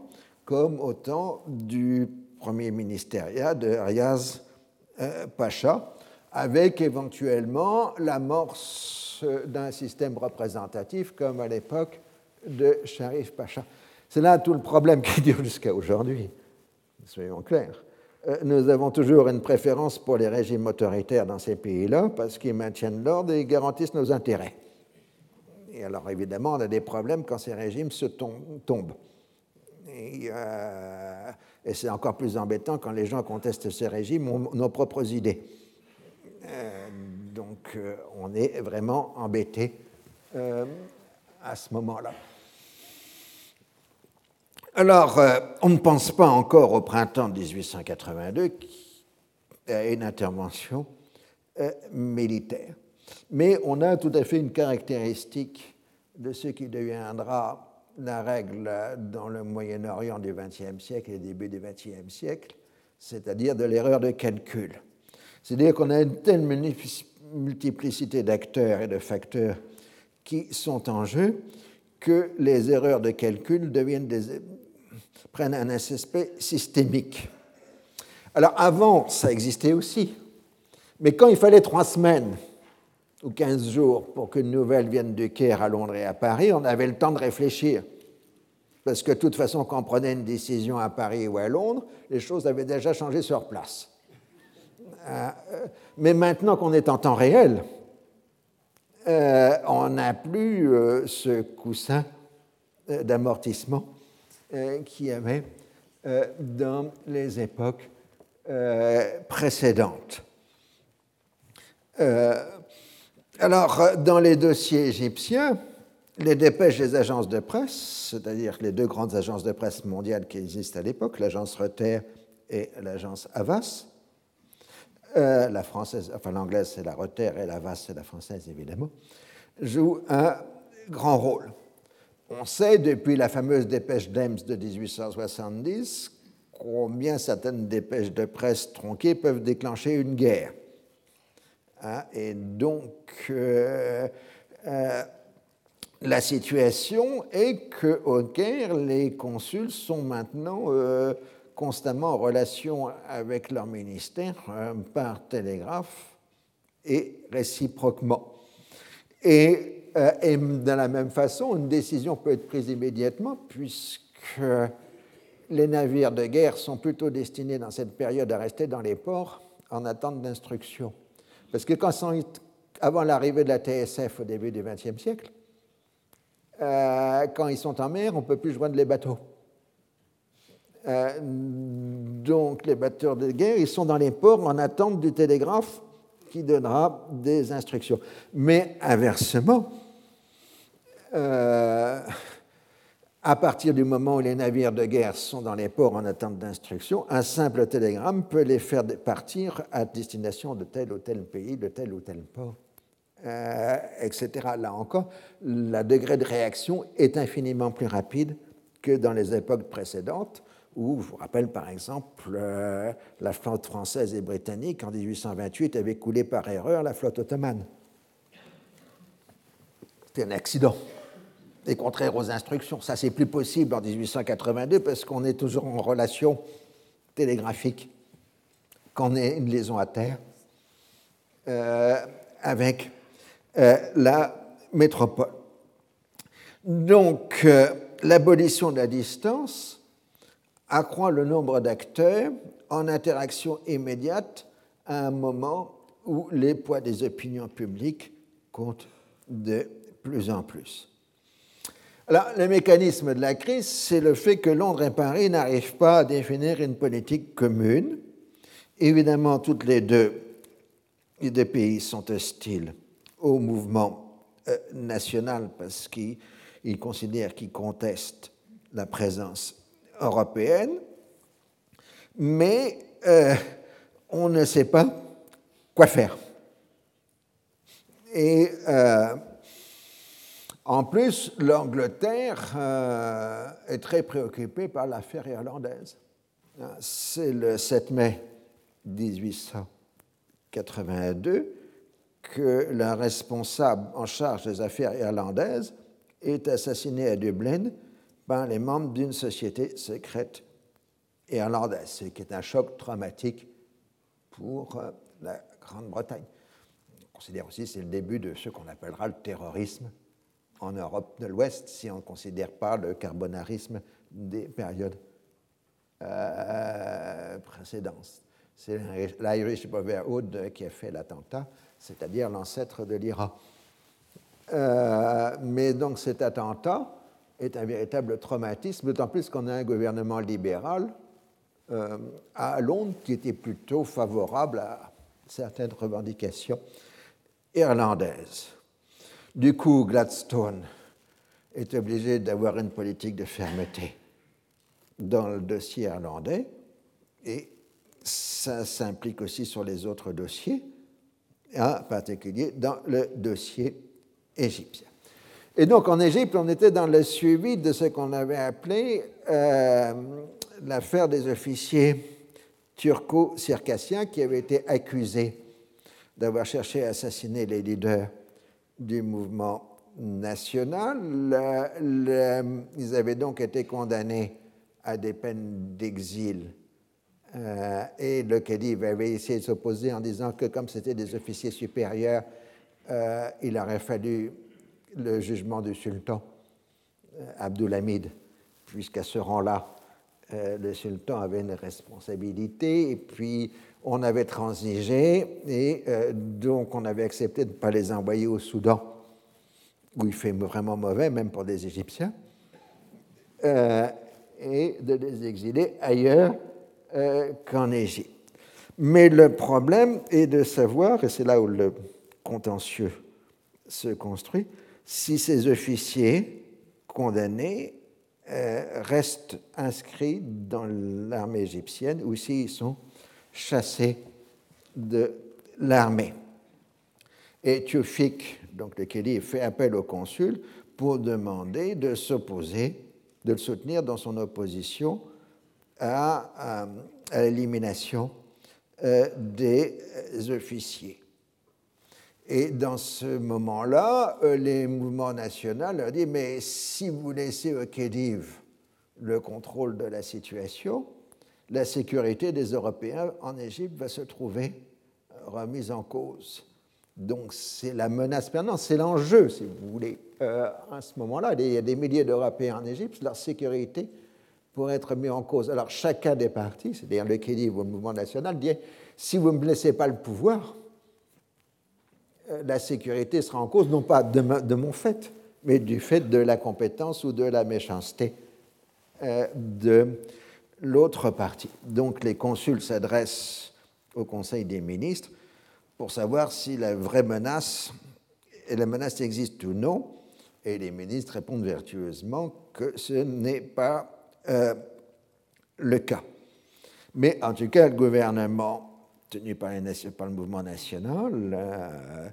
comme au temps du premier ministériat de Riaz euh, Pacha, avec éventuellement l'amorce d'un système représentatif comme à l'époque de Sharif Pacha. C'est là tout le problème qui dure jusqu'à aujourd'hui, soyons clairs. Euh, nous avons toujours une préférence pour les régimes autoritaires dans ces pays-là parce qu'ils maintiennent l'ordre et garantissent nos intérêts. Et alors évidemment, on a des problèmes quand ces régimes se tombent. Et, euh, et c'est encore plus embêtant quand les gens contestent ces régimes ont nos propres idées. Euh, donc on est vraiment embêté à ce moment-là. Alors, euh, on ne pense pas encore au printemps 1882 à une intervention euh, militaire. Mais on a tout à fait une caractéristique de ce qui deviendra la règle dans le Moyen-Orient du XXe siècle et début du XXe siècle, c'est-à-dire de l'erreur de calcul. C'est-à-dire qu'on a une telle multiplicité d'acteurs et de facteurs qui sont en jeu que les erreurs de calcul deviennent prennent un aspect systémique. Alors avant, ça existait aussi, mais quand il fallait trois semaines ou quinze jours pour qu'une nouvelle vienne de Caire à Londres et à Paris, on avait le temps de réfléchir. Parce que de toute façon, quand on prenait une décision à Paris ou à Londres, les choses avaient déjà changé sur place. Euh, mais maintenant qu'on est en temps réel, euh, on n'a plus euh, ce coussin d'amortissement euh, qui avait dans les époques précédentes. Alors, dans les dossiers égyptiens, les dépêches des agences de presse, c'est-à-dire les deux grandes agences de presse mondiales qui existent à l'époque, l'agence Reuters et l'agence Havas, la française, enfin l'anglaise c'est la Reuters et la Havas c'est la française évidemment, jouent un grand rôle. On sait depuis la fameuse dépêche d'Ems de 1870 combien certaines dépêches de presse tronquées peuvent déclencher une guerre. Hein, et donc, euh, euh, la situation est qu'au Caire, les consuls sont maintenant euh, constamment en relation avec leur ministère par télégraphe et réciproquement. Et et de la même façon, une décision peut être prise immédiatement puisque les navires de guerre sont plutôt destinés dans cette période à rester dans les ports en attente d'instruction. Parce que quand avant l'arrivée de la TSF au début du XXe siècle, euh, quand ils sont en mer, on ne peut plus joindre les bateaux. Euh, donc les bateaux de guerre, ils sont dans les ports en attente du télégraphe qui donnera des instructions. Mais inversement, euh, à partir du moment où les navires de guerre sont dans les ports en attente d'instruction, un simple télégramme peut les faire partir à destination de tel ou tel pays, de tel ou tel port, euh, etc. Là encore, le degré de réaction est infiniment plus rapide que dans les époques précédentes, où, je vous rappelle par exemple, euh, la flotte française et britannique en 1828 avait coulé par erreur la flotte ottomane. C'était un accident et contraire aux instructions. Ça, c'est plus possible en 1882 parce qu'on est toujours en relation télégraphique quand on est une liaison à terre euh, avec euh, la métropole. Donc, l'abolition de la distance accroît le nombre d'acteurs en interaction immédiate à un moment où les poids des opinions publiques comptent de plus en plus. Alors, le mécanisme de la crise, c'est le fait que Londres et Paris n'arrivent pas à définir une politique commune. Évidemment, toutes les deux, les deux pays sont hostiles au mouvement euh, national parce qu'ils considèrent qu'ils contestent la présence européenne, mais euh, on ne sait pas quoi faire. Et euh, en plus, l'Angleterre euh, est très préoccupée par l'affaire irlandaise. C'est le 7 mai 1882 que la responsable en charge des affaires irlandaises est assassinée à Dublin par les membres d'une société secrète irlandaise, ce qui est un choc traumatique pour euh, la Grande-Bretagne. On considère aussi que c'est le début de ce qu'on appellera le terrorisme en Europe de l'Ouest, si on ne considère pas le carbonarisme des périodes euh, précédentes. C'est l'Irish Brotherhood qui a fait l'attentat, c'est-à-dire l'ancêtre de l'Iran. Euh, mais donc cet attentat est un véritable traumatisme, d'autant plus qu'on a un gouvernement libéral euh, à Londres qui était plutôt favorable à certaines revendications irlandaises. Du coup, Gladstone est obligé d'avoir une politique de fermeté dans le dossier irlandais et ça s'implique aussi sur les autres dossiers, en particulier dans le dossier égyptien. Et donc en Égypte, on était dans le suivi de ce qu'on avait appelé euh, l'affaire des officiers turco-circassiens qui avaient été accusés d'avoir cherché à assassiner les leaders du mouvement national. ils avaient donc été condamnés à des peines d'exil. Euh, et le khedive avait essayé de s'opposer en disant que comme c'était des officiers supérieurs, euh, il aurait fallu le jugement du sultan euh, Abdulhamid, puisqu'à ce rang-là, le sultan avait une responsabilité, et puis on avait transigé, et donc on avait accepté de ne pas les envoyer au Soudan, où il fait vraiment mauvais, même pour des Égyptiens, et de les exiler ailleurs euh, qu'en Égypte. Mais le problème est de savoir, et c'est là où le contentieux se construit, si ces officiers condamnés euh, restent inscrits dans l'armée égyptienne ou s'ils sont chassés de l'armée. Et Théophile, donc le Kéli, fait appel au consul pour demander de s'opposer, de le soutenir dans son opposition à, l'élimination euh, des officiers. Et dans ce moment-là, euh, les mouvements nationaux leur disent Mais si vous laissez au Khedive le contrôle de la situation, la sécurité des Européens en Égypte va se trouver remise en cause. Donc c'est la menace permanente, c'est l'enjeu, si vous voulez. Euh, à ce moment-là, il y a des milliers d'Européens en Égypte, leur sécurité pour être mis en cause. Alors chacun des partis, c'est-à-dire le Kédi ou le mouvement national, dit si vous ne me laissez pas le pouvoir, euh, la sécurité sera en cause, non pas de, mon fait, mais du fait de la compétence ou de la méchanceté euh, de l'autre parti. Donc les consuls s'adressent au Conseil des ministres pour savoir si la vraie menace, et la menace existe ou non, et les ministres répondent vertueusement que ce n'est pas euh, le cas. Mais en tout cas, le gouvernement, tenu par, le mouvement national, euh,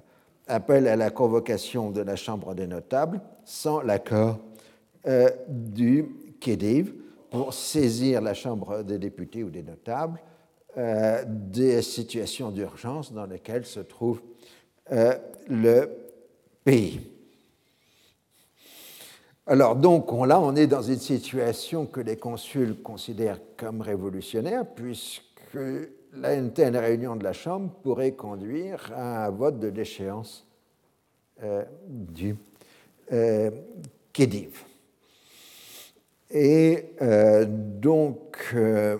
appelle à la convocation de la Chambre des notables sans l'accord euh, du Khedive pour saisir la Chambre des députés ou des notables des situations d'urgence dans lesquelles se trouve le pays. Alors donc là, on est dans une situation que les consuls considèrent comme révolutionnaire, puisque la, telle réunion de la Chambre pourrait conduire à un vote de déchéance euh, du euh, Khedive. Et euh, donc, euh,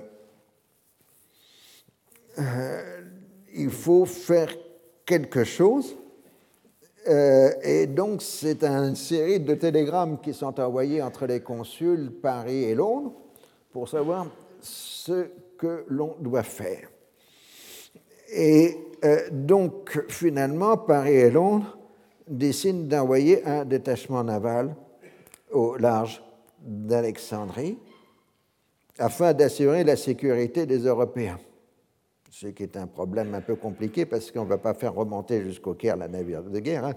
il faut faire quelque chose euh, et donc, c'est une série de télégrammes qui sont envoyés entre les consuls Paris et Londres pour savoir ce que l'on doit faire. Et euh, donc, finalement, Paris et Londres décident d'envoyer un détachement naval au large d'Alexandrie afin d'assurer la sécurité des Européens. ce qui est un problème un peu compliqué parce qu'on ne va pas faire remonter jusqu'au Caire la navire de guerre. Hein.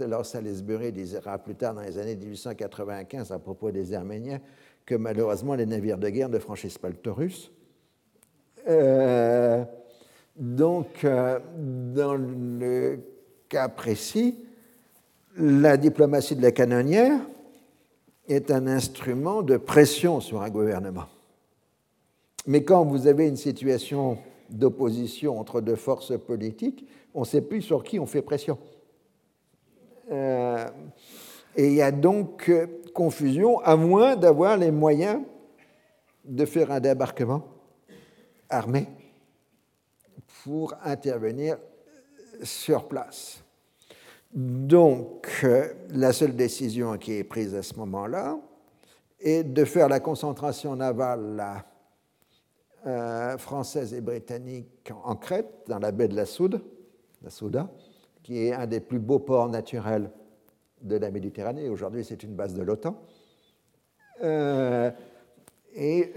Lord Salisbury dira plus tard dans les années 1895 à propos des Arméniens que malheureusement les navires de guerre ne franchissent pas le Taurus. Euh, donc, euh, dans le cas précis, la diplomatie de la canonnière est un instrument de pression sur un gouvernement. Mais quand vous avez une situation d'opposition entre deux forces politiques, on ne sait plus sur qui on fait pression. Euh, et il y a donc euh, confusion, à moins d'avoir les moyens de faire un débarquement armé pour intervenir sur place. Donc, euh, la seule décision qui est prise à ce moment-là est de faire la concentration navale euh, française et britannique en Crète, dans la baie de la Souda, qui est un des plus beaux ports naturels de la Méditerranée. Aujourd'hui, c'est une base de l'OTAN. Euh, et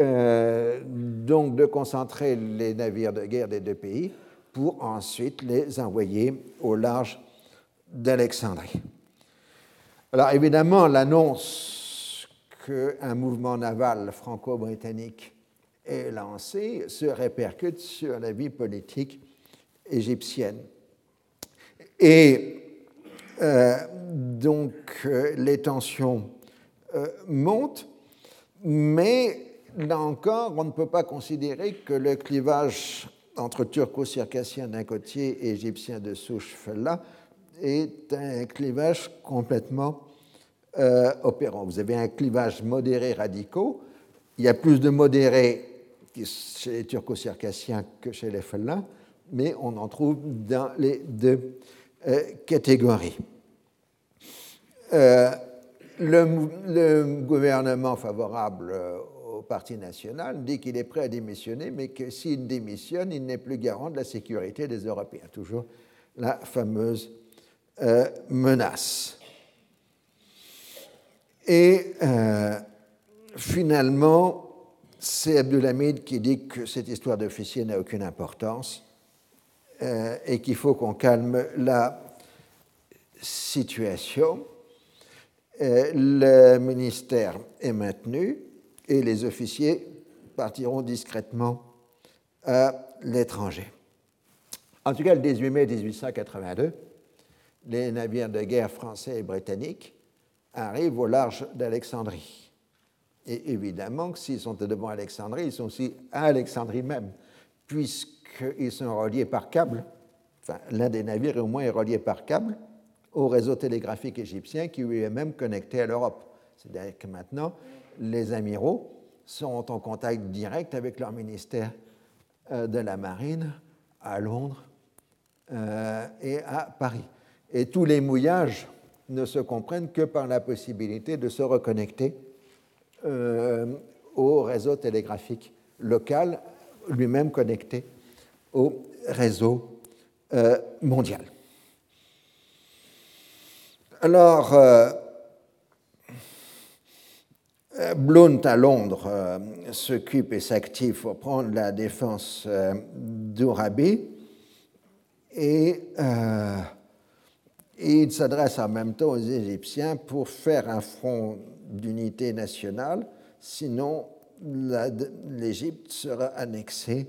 donc de concentrer les navires de guerre des deux pays pour ensuite les envoyer au large d'Alexandrie. Alors évidemment, l'annonce qu'un mouvement naval franco-britannique est lancé se répercute sur la vie politique égyptienne. Et euh, donc les tensions euh, montent, mais là encore, on ne peut pas considérer que le clivage entre turco-circassien d'un côté et égyptien de souche là est un clivage complètement opérant. Vous avez un clivage modéré radicaux. Il y a plus de modérés chez les turco-circassiens que chez les fellahs, mais on en trouve dans les deux euh, catégories. Euh, le, gouvernement favorable euh, au Parti national dit qu'il est prêt à démissionner, mais que s'il démissionne, il n'est plus garant de la sécurité des Européens. Toujours la fameuse menace. Et finalement, c'est Abdulhamid qui dit que cette histoire d'officier n'a aucune importance euh, et qu'il faut qu'on calme la situation. Euh, le ministère est maintenu et les officiers partiront discrètement à l'étranger. En tout cas, le 18 mai 1882, les navires de guerre français et britanniques arrivent au large d'Alexandrie. Et évidemment que s'ils sont devant Alexandrie, ils sont aussi à Alexandrie même, puisque qu'ils sont reliés par câble, enfin, l'un des navires au moins est relié par câble au réseau télégraphique égyptien qui lui est même connecté à l'Europe. C'est-à-dire que maintenant, les amiraux sont en contact direct avec leur ministère euh, de la Marine à Londres euh, et à Paris. Et tous les mouillages ne se comprennent que par la possibilité de se reconnecter euh, au réseau télégraphique local, lui-même connecté au réseau euh, mondial. Alors, euh, Blount à Londres euh, s'occupe et s'active pour prendre la défense d'Urabi et, il s'adresse en même temps aux Égyptiens pour faire un front d'unité nationale, sinon l'Égypte sera annexée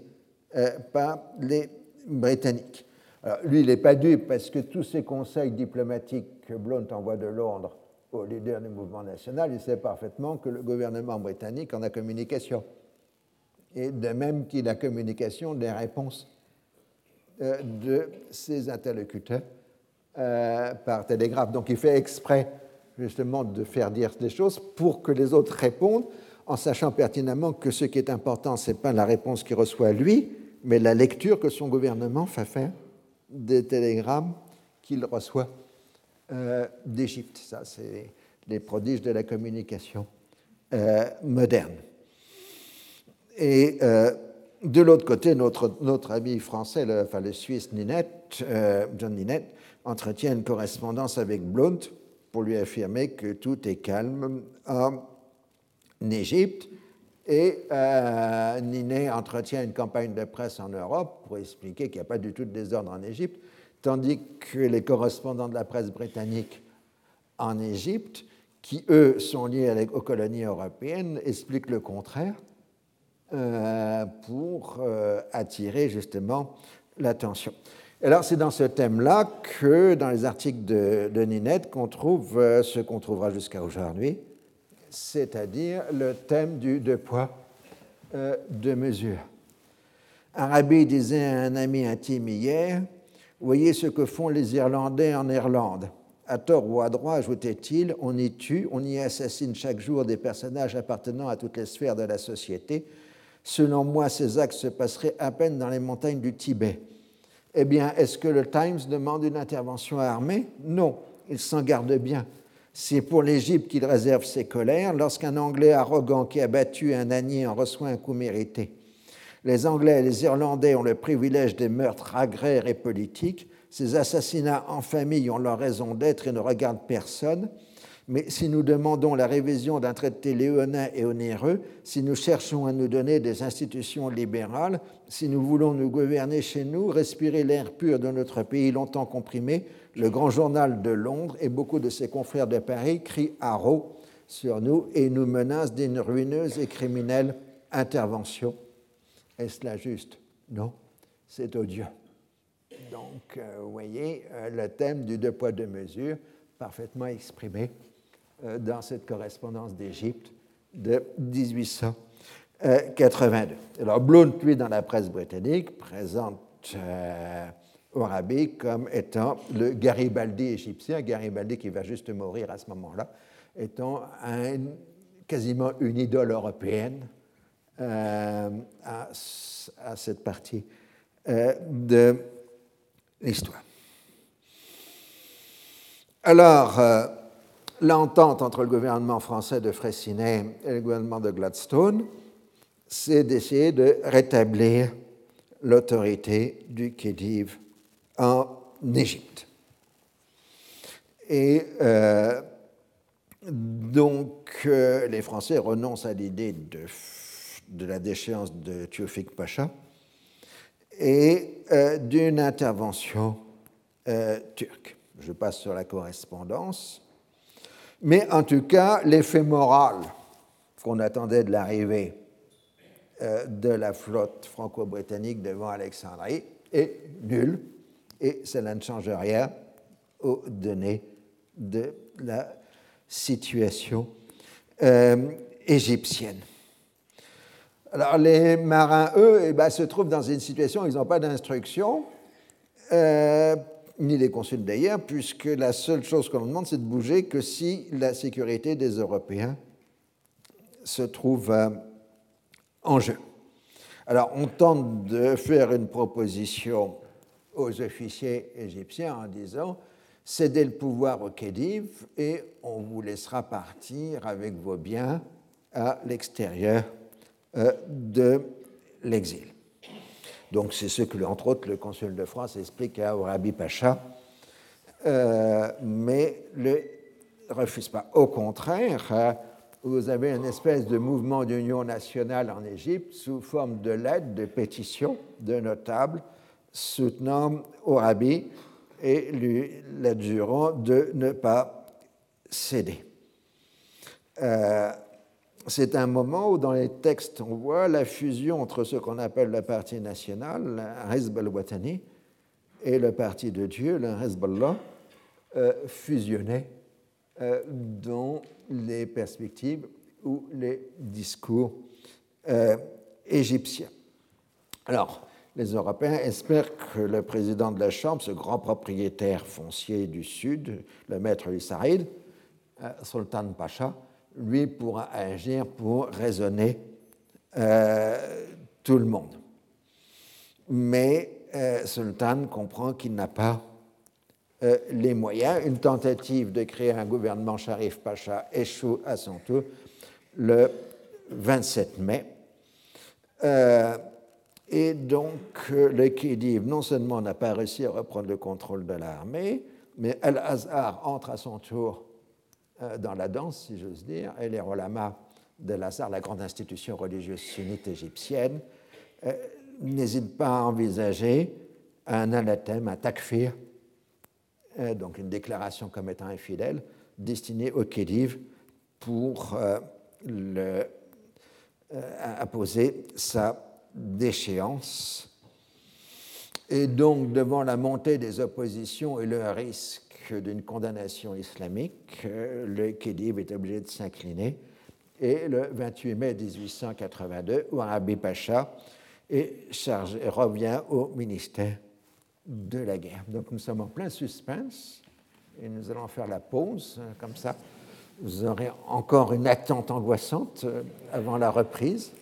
euh, par les Britanniques. Alors, lui, il n'est pas dupe parce que tous ces conseils diplomatiques que Blount envoie de Londres aux leaders du mouvement national, il sait parfaitement que le gouvernement britannique en a communication. Et de même qu'il a communication des réponses euh, de ses interlocuteurs euh, par télégraphe. Donc il fait exprès justement de faire dire des choses pour que les autres répondent, en sachant pertinemment que ce qui est important, ce n'est pas la réponse qu'il reçoit lui, mais la lecture que son gouvernement fait faire des télégrammes qu'il reçoit euh, d'Égypte. Ça, c'est les prodiges de la communication euh, moderne. Et de l'autre côté, notre, notre ami français, le, enfin le Suisse Ninette, John Ninette, entretient une correspondance avec Blount pour lui affirmer que tout est calme en Égypte Et euh, entretient une campagne de presse en Europe pour expliquer qu'il n'y a pas du tout de désordre en Égypte, tandis que les correspondants de la presse britannique en Égypte, qui eux sont liés aux colonies européennes, expliquent le contraire euh, pour euh, attirer justement l'attention. Alors c'est dans ce thème-là que dans les articles de, Ninette qu'on trouve euh, ce qu'on trouvera jusqu'à aujourd'hui, c'est-à-dire le thème du deux poids, deux mesures. Arabi disait à un ami intime hier, voyez ce que font les Irlandais en Irlande. À tort ou à droit, ajoutait-il, on y tue, on y assassine chaque jour des personnages appartenant à toutes les sphères de la société, Selon moi, ces actes se passeraient à peine dans les montagnes du Tibet. Eh bien, est-ce que le Times demande une intervention armée? Non, il s'en garde bien. C'est pour l'Égypte qu'il réserve ses colères lorsqu'un Anglais arrogant qui a battu un Agné en reçoit un coup mérité. Les Anglais et les Irlandais ont le privilège des meurtres agraires et politiques. Ces assassinats en famille ont leur raison d'être et ne regardent personne. Mais si nous demandons la révision d'un traité léonin et onéreux, si nous cherchons à nous donner des institutions libérales, si nous voulons nous gouverner chez nous, respirer l'air pur de notre pays longtemps comprimé, le grand journal de Londres et beaucoup de ses confrères de Paris crient haro sur nous et nous menacent d'une ruineuse et criminelle intervention. Est-ce là juste? Non, c'est odieux. Donc, euh, vous voyez, euh, le thème du deux poids, deux mesures, parfaitement exprimé dans cette correspondance d'Égypte de 1882. Alors, Blount, lui, dans la presse britannique, présente euh, comme étant le Garibaldi égyptien, Garibaldi qui va juste mourir à ce moment-là, étant quasiment une idole européenne euh, à, à, cette partie de l'histoire. Alors, l'entente entre le gouvernement français de Freycinet et le gouvernement de Gladstone, c'est d'essayer de rétablir l'autorité du Khedive en Égypte. Et euh, donc, euh, les Français renoncent à l'idée de, la déchéance de Théophile Pacha et euh, d'une intervention turque. Je passe sur la correspondance. Mais en tout cas, l'effet moral qu'on attendait de l'arrivée euh, de la flotte franco-britannique devant Alexandrie est nul et cela ne change rien aux données de la situation euh, égyptienne. Alors les marins, eux, eh ben, se trouvent dans une situation où ils n'ont pas d'instruction. Euh, ni les consuls d'ailleurs, puisque la seule chose qu'on demande, c'est de bouger que si la sécurité des Européens se trouve euh, en jeu. Alors, on tente de faire une proposition aux officiers égyptiens en disant cédez le pouvoir au Khedive et on vous laissera partir avec vos biens à l'extérieur euh, de l'exil. Donc c'est ce que, entre autres, le consul de France explique à Orabi Pacha, euh, mais ne refuse pas. Au contraire, euh, vous avez une espèce de mouvement d'union nationale en Égypte sous forme de lettres, de pétitions de notables soutenant Orabi et lui l'adjurant de ne pas céder. Euh, c'est un moment où dans les textes on voit la fusion entre ce qu'on appelle le parti national, le Hezb al-Watani, et le parti de Dieu, le Hezbollah, euh, fusionnés euh, dans les perspectives ou les discours euh, égyptiens. Alors, les Européens espèrent que le président de la Chambre, ce grand propriétaire foncier du Sud, le maître Saïd, Sultan Pacha, lui pourra agir pour raisonner euh, tout le monde. Mais euh, Sultan comprend qu'il n'a pas euh, les moyens. Une tentative de créer un gouvernement Sharif Pacha échoue à son tour le 27 mai. et donc, le Khedive non seulement n'a pas réussi à reprendre le contrôle de l'armée, mais Al-Azhar entre à son tour dans la danse, si j'ose dire, et les Rolama de l'Azhar, la grande institution religieuse sunnite égyptienne, euh, n'hésite pas à envisager un anathème, un takfir, euh, donc une déclaration comme étant infidèle, destinée au Khedive pour euh, imposer sa déchéance. Et donc, devant la montée des oppositions et le risque d'une condamnation islamique, le Khedive est obligé de s'incliner. Et le 28 mai 1882, Warabi Pacha revient au ministère de la guerre. Donc nous sommes en plein suspense et nous allons faire la pause, comme ça vous aurez encore une attente angoissante euh, avant la reprise.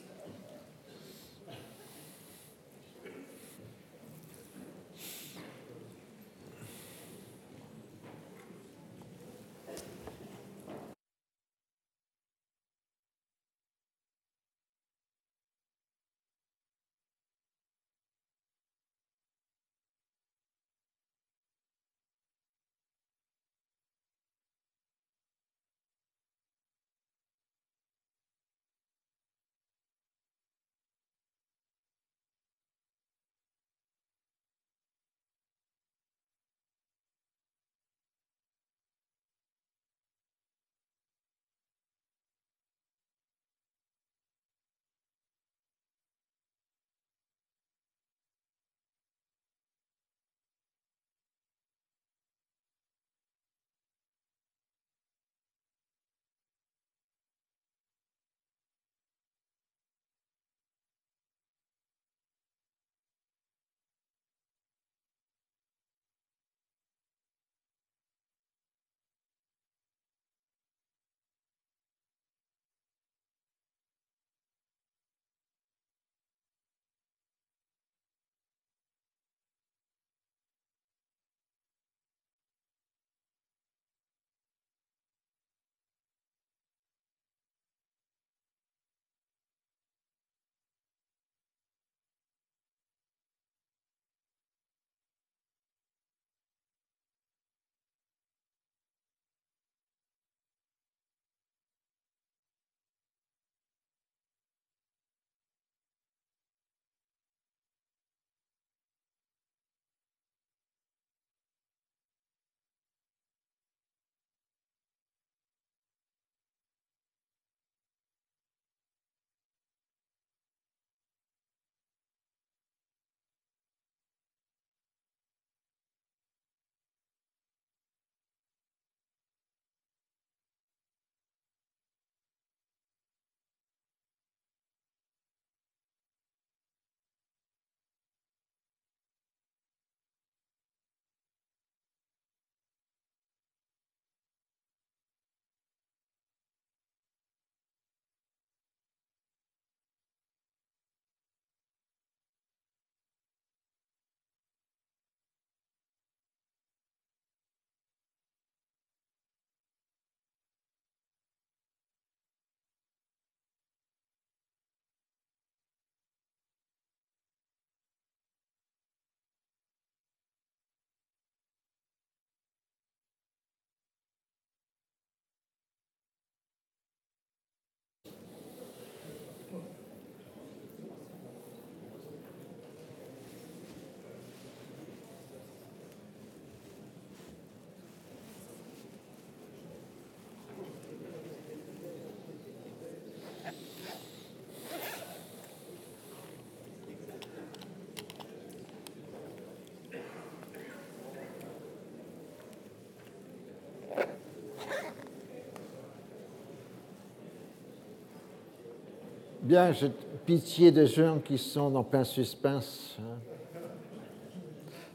Bien, j'ai pitié des gens qui sont en plein suspense. Hein.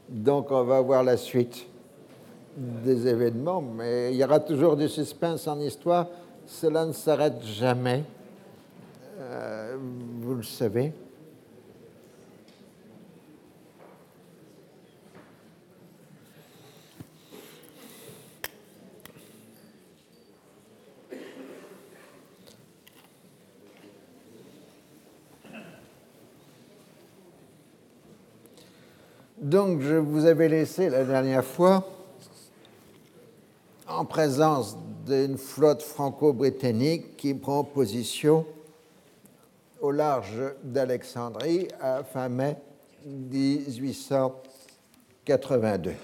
Donc, on va voir la suite des événements, mais il y aura toujours du suspense en histoire. Cela ne s'arrête jamais. Euh, vous le savez. Vous avez laissé la dernière fois en présence d'une flotte franco-britannique qui prend position au large d'Alexandrie à fin mai 1882.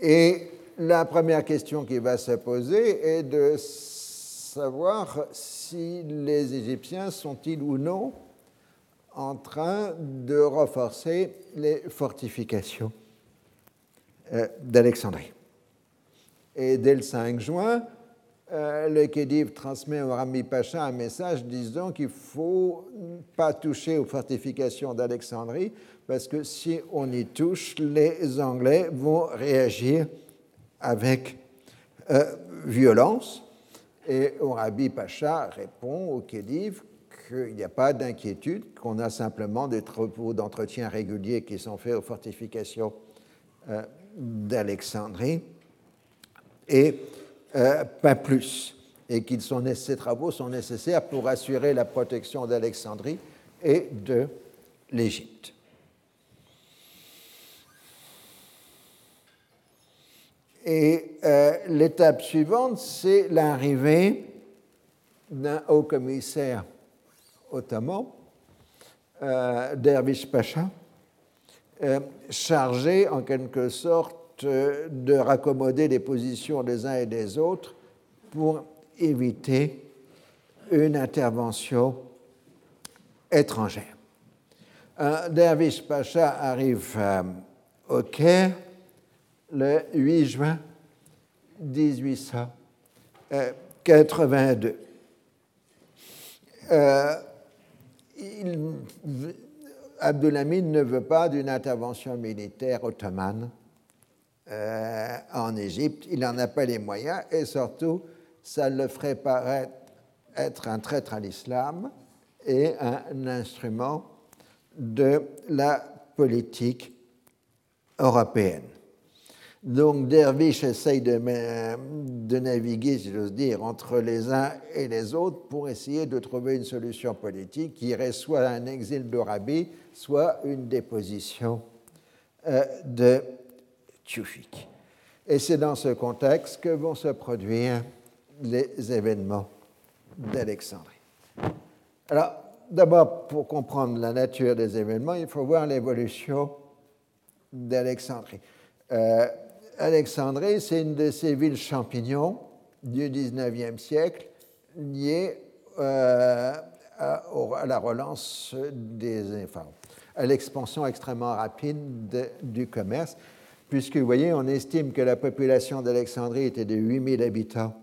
Et la première question qui va se poser est de savoir si les Égyptiens sont-ils ou non en train de renforcer les fortifications euh, d'Alexandrie. Et dès le 5 juin, euh, le Khedive transmet au Rami Pacha un message disant qu'il ne faut pas toucher aux fortifications d'Alexandrie parce que si on y touche, les Anglais vont réagir avec euh, violence. Et Orabi Pacha répond au Khedive qu'il n'y a pas d'inquiétude, qu'on a simplement des troupeaux d'entretien réguliers qui sont faits aux fortifications euh, d'Alexandrie et euh, pas plus, et que ces travaux sont nécessaires pour assurer la protection d'Alexandrie et de l'Égypte. Et euh, l'étape suivante, c'est l'arrivée d'un haut commissaire ottoman, euh, Dervish Pacha, euh, chargé en quelque sorte de raccommoder les positions des uns et des autres pour éviter une intervention étrangère. Dervish Pacha arrive au Caire le 8 juin 1882. Euh, Abdulhamid ne veut pas d'une intervention militaire ottomane euh, en Égypte. Il n'en a pas les moyens et surtout, ça le ferait paraître être un traître à l'islam et un instrument de la politique européenne. Donc Dervish essaye de, naviguer, si j'ose dire, entre les uns et les autres pour essayer de trouver une solution politique qui irait soit un exil d'Arabie, soit une déposition euh, de Tchoufik. Et c'est dans ce contexte que vont se produire les événements d'Alexandrie. Alors, d'abord, pour comprendre la nature des événements, il faut voir l'évolution d'Alexandrie. Euh, Alexandrie, c'est une de ces villes champignons du XIXe siècle liées euh, à, la relance des, à l'expansion extrêmement rapide du commerce, puisque vous voyez, on estime que la population d'Alexandrie était de 8000 habitants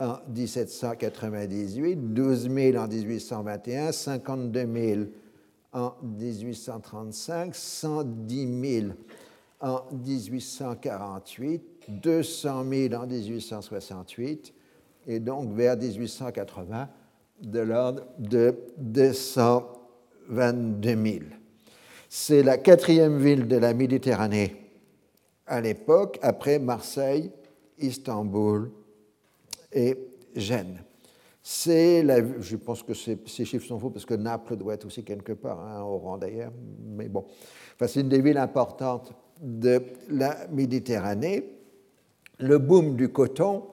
en 1798, 12 000 en 1821, 52 000 en 1835, 110 000 en 1848, 200 000 en 1868, et donc vers 1880, de l'ordre de 222 000. C'est la quatrième ville de la Méditerranée à l'époque, après Marseille, Istanbul et Gênes. C'est je pense que ces, chiffres sont faux parce que Naples doit être aussi quelque part, hein, au rang d'ailleurs, mais bon. Enfin, c'est une des villes importantes de la Méditerranée. Le boom du coton,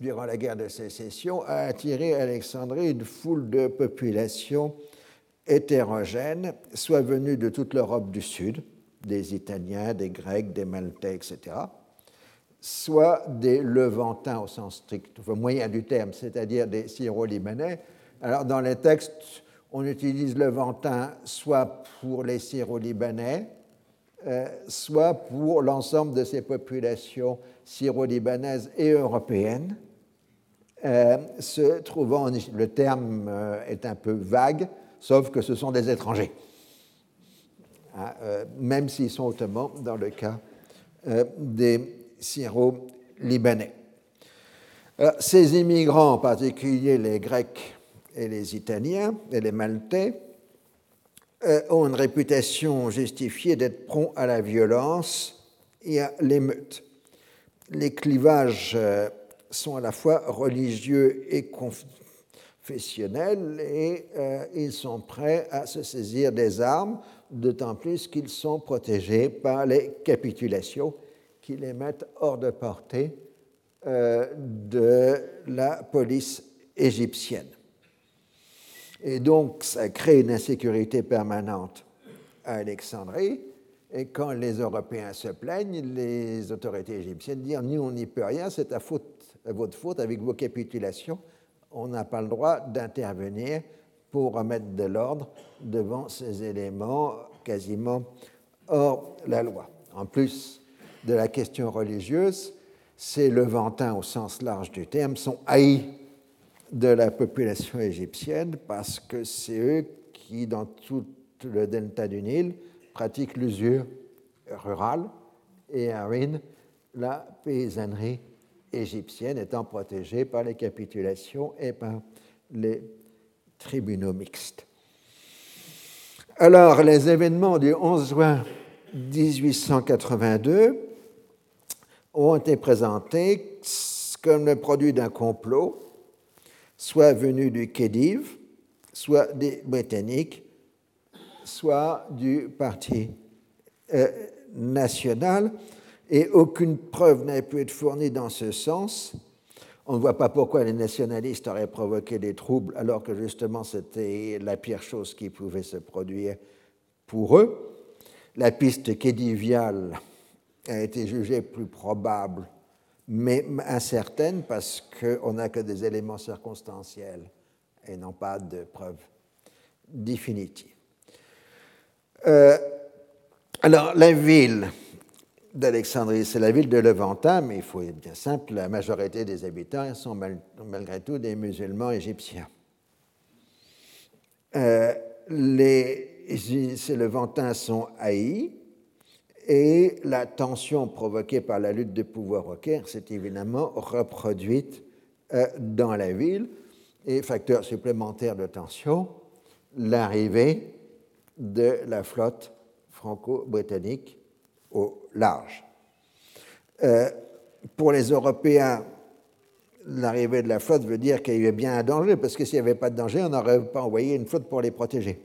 durant la guerre de sécession, a attiré à Alexandrie une foule de populations hétérogènes, soit venues de toute l'Europe du Sud, des Italiens, des Grecs, des Maltais, etc., soit des Levantins au sens strict, au moyen du terme, c'est-à-dire des Syro-Libanais. Alors, dans les textes, on utilise Levantin soit pour les Syro-Libanais, euh, soit pour l'ensemble de ces populations syro-libanaises et européennes, euh, se trouvant Le terme euh, est un peu vague, sauf que ce sont des étrangers, hein, même s'ils sont ottomans dans le cas des syro-libanais. Ces immigrants, en particulier les Grecs et les Italiens et les Maltais, ont une réputation justifiée d'être prompts à la violence et à l'émeute. Les clivages euh, sont à la fois religieux et confessionnels et euh, ils sont prêts à se saisir des armes, d'autant plus qu'ils sont protégés par les capitulations qui les mettent hors de portée euh, de la police égyptienne. Et donc, ça crée une insécurité permanente à Alexandrie. Et quand les Européens se plaignent, les autorités égyptiennes disent Nous, on n'y peut rien, c'est à, votre faute avec vos capitulations. On n'a pas le droit d'intervenir pour remettre de l'ordre devant ces éléments quasiment hors la loi. En plus de la question religieuse, ces Levantins, au sens large du terme, sont haïs de la population égyptienne parce que c'est eux qui, dans tout le delta du Nil, pratiquent l'usure rurale et ruinent la paysannerie égyptienne étant protégée par les capitulations et par les tribunaux mixtes. Alors, les événements du 11 juin 1882 ont été présentés comme le produit d'un complot, soit venu du Khedive, soit des Britanniques, soit du Parti euh, national, et aucune preuve n'a pu être fournie dans ce sens. On ne voit pas pourquoi les nationalistes auraient provoqué des troubles alors que justement c'était la pire chose qui pouvait se produire pour eux. La piste kédiviale a été jugée plus probable, mais incertaine parce qu'on n'a que des éléments circonstanciels et non pas de preuves définitives. Euh, alors, la ville d'Alexandrie, c'est la ville de Levantin, mais il faut être bien simple, la majorité des habitants sont malgré tout des musulmans égyptiens. Euh, les Levantins sont haïs, et la tension provoquée par la lutte de pouvoir au Caire s'est évidemment reproduite euh, dans la ville. Et facteur supplémentaire de tension, l'arrivée de la flotte franco-britannique au large. Euh, pour les Européens, l'arrivée de la flotte veut dire qu'il y avait bien un danger, parce que s'il n'y avait pas de danger, on n'aurait pas envoyé une flotte pour les protéger.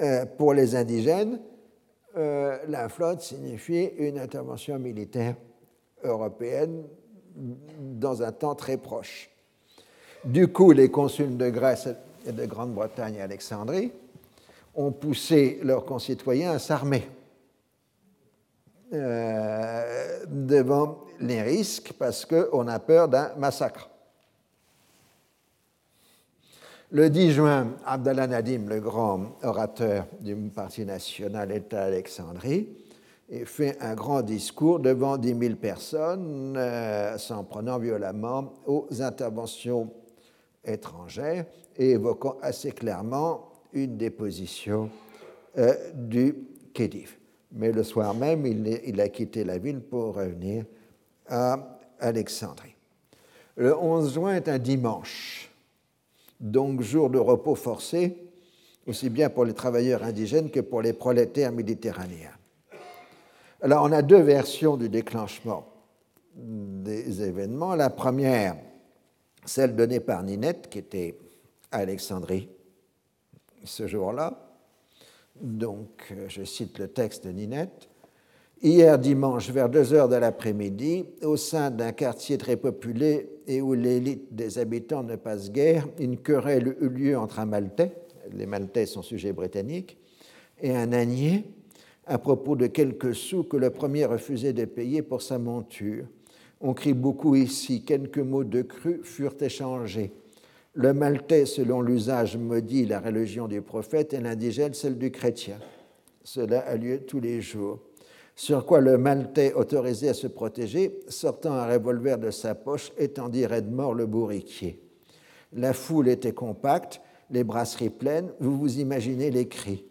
Euh, pour les indigènes, euh, la flotte signifie une intervention militaire européenne dans un temps très proche. Du coup, les consuls de Grèce et de Grande-Bretagne à Alexandrie ont poussé leurs concitoyens à s'armer euh, devant les risques parce qu'on a peur d'un massacre. Le 10 juin, Abdallah Nadim, le grand orateur du Parti national, est à Alexandrie et fait un grand discours devant 10 000 personnes, euh, s'en prenant violemment aux interventions étrangères et évoquant assez clairement une déposition euh, du Khedive. Mais le soir même, il a quitté la ville pour revenir à Alexandrie. Le 11 juin est un dimanche donc jour de repos forcé, aussi bien pour les travailleurs indigènes que pour les prolétaires méditerranéens. Alors on a deux versions du déclenchement des événements. La première, celle donnée par Ninette, qui était à Alexandrie ce jour-là. Donc, je cite le texte de Ninette. Hier dimanche, vers 2 heures de l'après-midi, au sein d'un quartier très populé et où l'élite des habitants ne passe guère, une querelle eut lieu entre un Maltais, les Maltais sont sujets britanniques, et un ânier à propos de quelques sous que le premier refusait de payer pour sa monture. On crie beaucoup ici, quelques mots de cru furent échangés. Le Maltais, selon l'usage, maudit la religion du prophète et l'indigène celle du chrétien. Cela a lieu tous les jours sur quoi le Maltais, autorisé à se protéger, sortant un revolver de sa poche, étendit raidement le bourriquier. La foule était compacte, les brasseries pleines, vous vous imaginez les cris.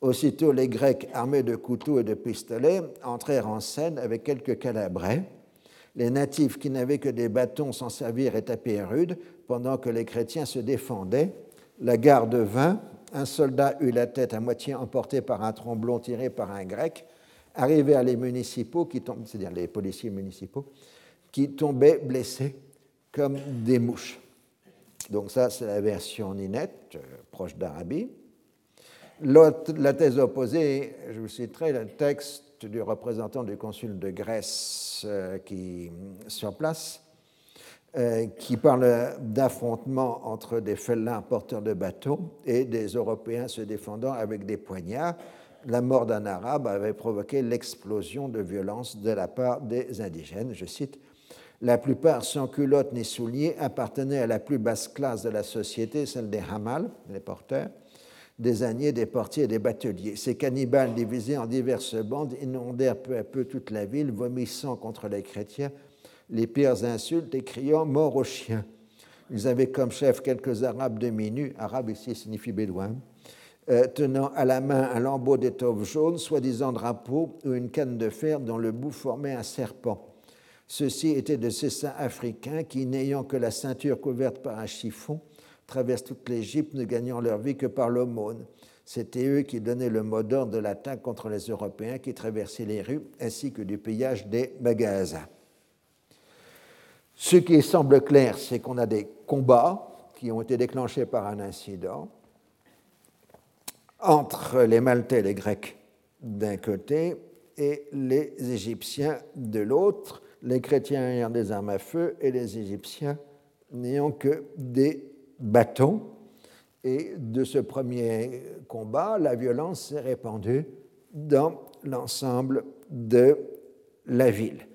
Aussitôt, les Grecs, armés de couteaux et de pistolets, entrèrent en scène avec quelques calabrais. Les natifs, qui n'avaient que des bâtons, s'en servirent et tapaient rude, pendant que les chrétiens se défendaient. La garde vint, un soldat eut la tête à moitié emportée par un tromblon tiré par un grec, arrivaient les municipaux, c'est-à-dire les policiers municipaux, qui tombaient blessés comme des mouches. Donc ça, c'est la version ninette, euh, proche d'Arabie. La thèse opposée, je vous citerai le texte du représentant du consul de Grèce euh, qui, sur place, euh, qui parle d'affrontements entre des félins porteurs de bateaux et des Européens se défendant avec des poignards. La mort d'un Arabe avait provoqué l'explosion de violence de la part des indigènes. Je cite La plupart sans culottes ni souliers appartenaient à la plus basse classe de la société, celle des hamal, les porteurs, des âniers, des portiers et des bateliers. Ces cannibales divisés en diverses bandes inondèrent peu à peu toute la ville, vomissant contre les chrétiens les pires insultes et criant mort aux chiens. Ils avaient comme chef quelques Arabes demi-nus, Arabes ici signifie bédouin, euh, tenant à la main un lambeau d'étoffe jaune, soi-disant drapeau, ou une canne de fer dont le bout formait un serpent. Ceux-ci étaient de ces saints africains qui, n'ayant que la ceinture couverte par un chiffon, traversent toute l'Égypte, ne gagnant leur vie que par l'aumône. C'étaient eux qui donnaient le mot d'ordre de l'attaque contre les Européens qui traversaient les rues, ainsi que du pillage des magasins. Ce qui semble clair, c'est qu'on a des combats qui ont été déclenchés par un incident entre les Maltais et les Grecs d'un côté et les Égyptiens de l'autre, les chrétiens ayant des armes à feu et les Égyptiens n'ayant que des bâtons. Et de ce premier combat, la violence s'est répandue dans l'ensemble de la ville.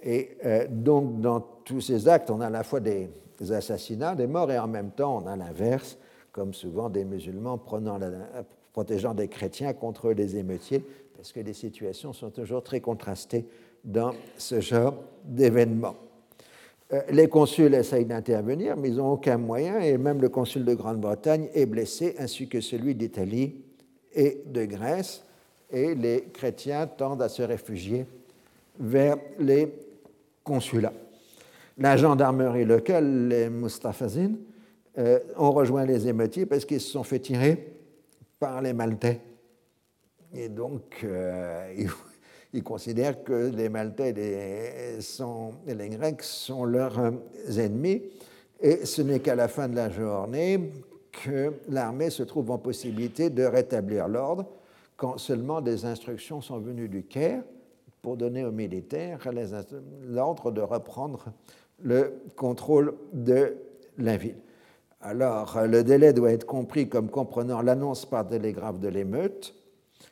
Et euh, donc, dans tous ces actes, on a à la fois des assassinats, des morts, et en même temps, on a l'inverse, comme souvent des musulmans prenant protégeant des chrétiens contre les émeutiers, parce que les situations sont toujours très contrastées dans ce genre d'événements. Euh, les consuls essayent d'intervenir, mais ils n'ont aucun moyen, et même le consul de Grande-Bretagne est blessé, ainsi que celui d'Italie et de Grèce, et les chrétiens tendent à se réfugier vers les consulats. La gendarmerie locale, les Mustafazines, euh, ont rejoint les émeutiers parce qu'ils se sont fait tirer par les Maltais. Et donc, euh, ils, considèrent que les Maltais et les, Grecs sont leurs euh, ennemis. Et ce n'est qu'à la fin de la journée que l'armée se trouve en possibilité de rétablir l'ordre quand seulement des instructions sont venues du Caire pour donner aux militaires l'ordre de reprendre le contrôle de la ville. Alors, le délai doit être compris comme comprenant l'annonce par télégraphe de l'émeute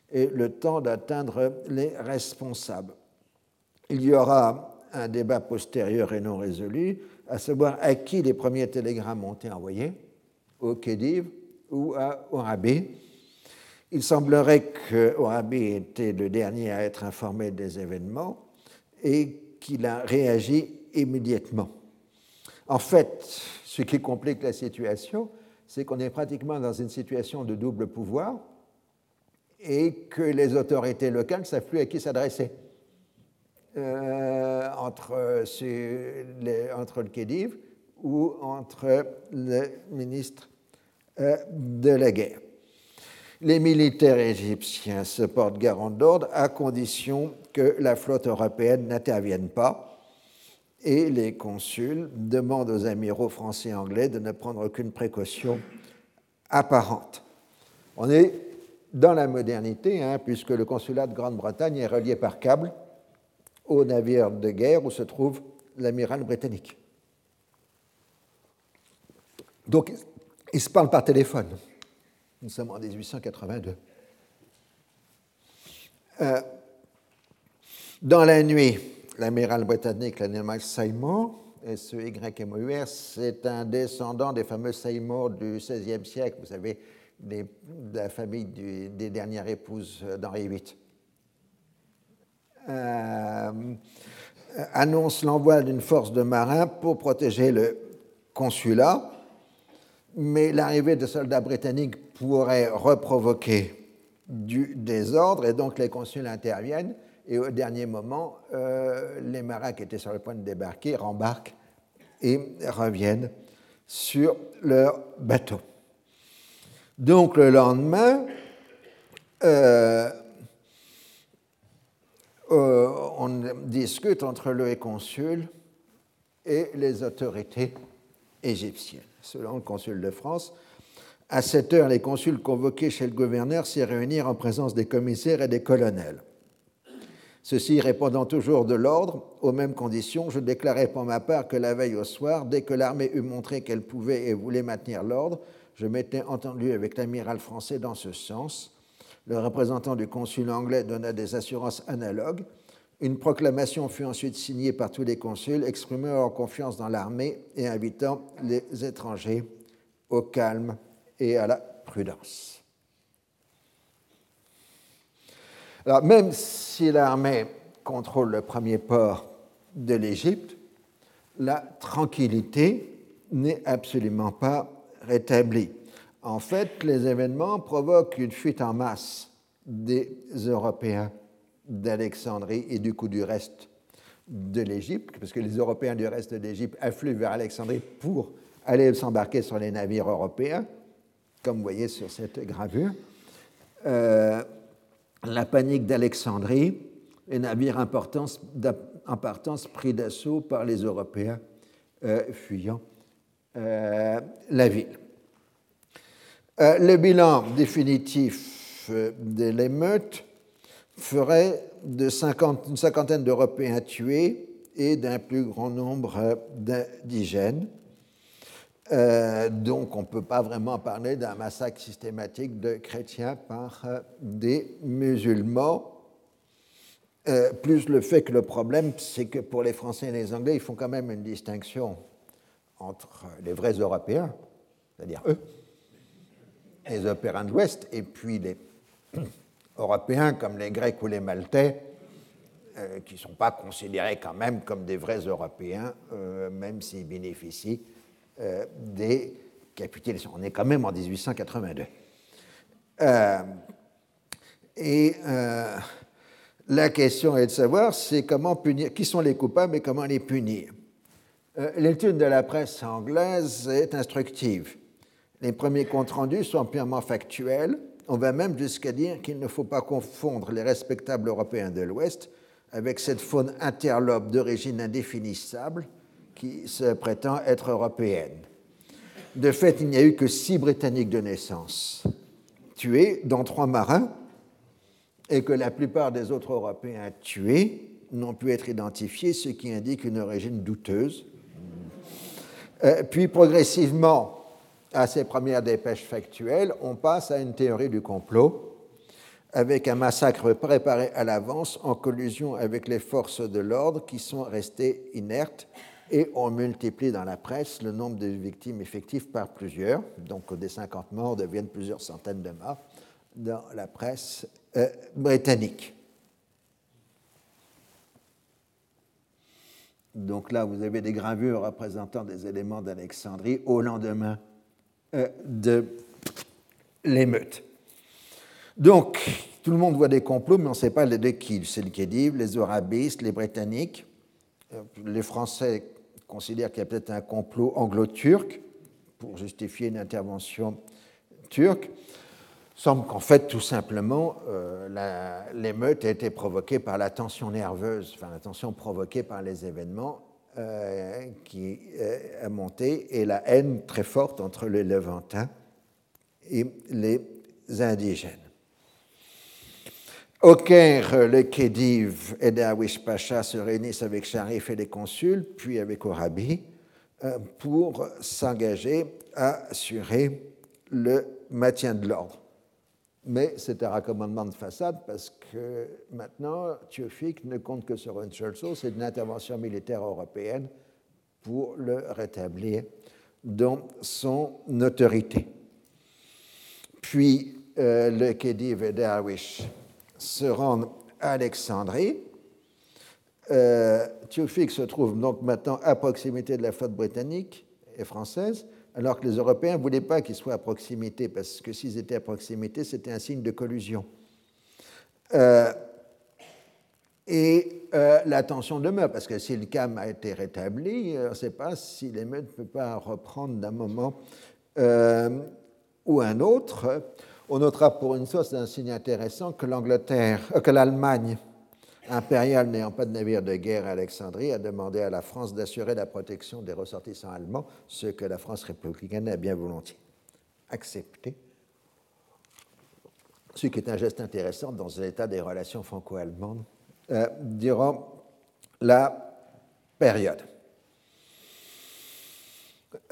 et le temps d'atteindre les responsables. Il y aura un débat postérieur et non résolu, à savoir à qui les premiers télégrammes ont été envoyés, au Khedive ou à Orabi. Il semblerait que Orabi était le dernier à être informé des événements et qu'il a réagi immédiatement. En fait, ce qui complique la situation, c'est qu'on est pratiquement dans une situation de double pouvoir et que les autorités locales ne savent plus à qui s'adresser. Euh, entre, le Khedive ou entre le ministre euh, de la guerre les militaires égyptiens se portent garant d'ordre à condition que la flotte européenne n'intervienne pas et les consuls demandent aux amiraux français et anglais de ne prendre aucune précaution apparente. On est dans la modernité, hein, puisque le consulat de Grande-Bretagne est relié par câble au navire de guerre où se trouve l'amiral britannique. Donc, ils se parlent par téléphone. Nous sommes en 1882. Euh, dans la nuit, l'amiral britannique, l'animal Seymour, S-E-Y-M-O-U-R, c'est un descendant des fameux Seymour du XVIe siècle, vous savez, de la famille des dernières épouses d'Henri VIII. Euh, annonce l'envoi d'une force de marins pour protéger le consulat mais l'arrivée de soldats britanniques pourrait reprovoquer du désordre et donc les consuls interviennent et au dernier moment, euh, les marins qui étaient sur le point de débarquer rembarquent et reviennent sur leur bateau. Donc le lendemain, euh, euh, on discute entre le consul et les autorités égyptiennes selon le consul de France, À cette heure, les consuls convoqués chez le gouverneur s'y réunirent en présence des commissaires et des colonels. Ceux-ci répondant toujours de l'ordre, aux mêmes conditions, je déclarais pour ma part que la veille au soir, dès que l'armée eut montré qu'elle pouvait et voulait maintenir l'ordre, je m'étais entendu avec l'amiral français dans ce sens. Le représentant du consul anglais donna des assurances analogues. Une proclamation fut ensuite signée par tous les consuls, exprimant leur confiance dans l'armée et invitant les étrangers au calme et à la prudence. Alors, même si l'armée contrôle le premier port de l'Égypte, la tranquillité n'est absolument pas rétablie. En fait, les événements provoquent une fuite en masse des Européens d'Alexandrie et du coup du reste de l'Égypte, parce que les Européens du reste de l'Égypte affluent vers Alexandrie pour aller s'embarquer sur les navires européens, comme vous voyez sur cette gravure. Euh, la panique d'Alexandrie, les navires en partance pris d'assaut par les Européens euh, fuyant euh, la ville. le bilan définitif de l'émeute ferait de une cinquantaine d'Européens tués et d'un plus grand nombre d'indigènes. Euh, donc on ne peut pas vraiment parler d'un massacre systématique de chrétiens par euh, des musulmans. Euh, plus le fait que le problème, c'est que pour les Français et les Anglais, ils font quand même une distinction entre les vrais Européens, c'est-à-dire eux, les Européens de l'Ouest, et puis les Européens comme les Grecs ou les Maltais, qui ne sont pas considérés quand même comme des vrais Européens, même s'ils bénéficient euh, des capitulations. On est quand même en 1882. Euh, et euh, la question est de savoir c'est comment punir, qui sont les coupables et comment les punir. L'étude de la presse anglaise est instructive. Les premiers comptes rendus sont purement factuels. On va même jusqu'à dire qu'il ne faut pas confondre les respectables Européens de l'Ouest avec cette faune interlope d'origine indéfinissable qui se prétend être européenne. De fait, il n'y a eu que six Britanniques de naissance tués, dont trois marins, et que la plupart des autres Européens tués n'ont pu être identifiés, ce qui indique une origine douteuse. Euh, puis progressivement, à ces premières dépêches factuelles, on passe à une théorie du complot, avec un massacre préparé à l'avance en collusion avec les forces de l'ordre qui sont restées inertes et on multiplie dans la presse le nombre de victimes effectives par plusieurs. Donc des 50 morts deviennent plusieurs centaines de morts dans la presse euh, britannique. Donc là, vous avez des gravures représentant des éléments d'Alexandrie au lendemain euh, de l'émeute. Donc, tout le monde voit des complots, mais on ne sait pas de qui. C'est le Khedive, les Orabistes, les Britanniques. Euh, les Français considère qu'il y a peut-être un complot anglo-turc pour justifier une intervention turque. Il semble qu'en fait, tout simplement, euh, l'émeute a été provoquée par la tension nerveuse, enfin la tension provoquée par les événements euh, qui euh, a monté et la haine très forte entre les Levantins et les indigènes. Au Caire, le Khedive et Dawish Pacha se réunissent avec Sharif et les consuls, puis avec Orabi, euh, pour s'engager à assurer le maintien de l'ordre. Mais c'est un recommandement de façade parce que maintenant, Théophile ne compte que sur une seule chose, c'est une intervention militaire européenne pour le rétablir dans son autorité. Puis euh, le Khedive et Darwish se rendent à Alexandrie. Euh, se trouve donc maintenant à proximité de la flotte britannique et française, alors que les Européens ne voulaient pas qu'ils soient à proximité, parce que s'ils étaient à proximité, c'était un signe de collusion. Euh, et euh, la tension demeure, parce que si le calme a été rétabli, on ne sait pas si l'émeute ne peut pas reprendre d'un moment euh, ou un autre. On notera pour une chose, c'est un signe intéressant, que l'Angleterre, euh, que l'Allemagne impériale n'ayant pas de navire de guerre à Alexandrie a demandé à la France d'assurer la protection des ressortissants allemands, ce que la France républicaine a bien volontiers accepté, ce qui est un geste intéressant dans l'état des relations franco-allemandes euh, durant la période.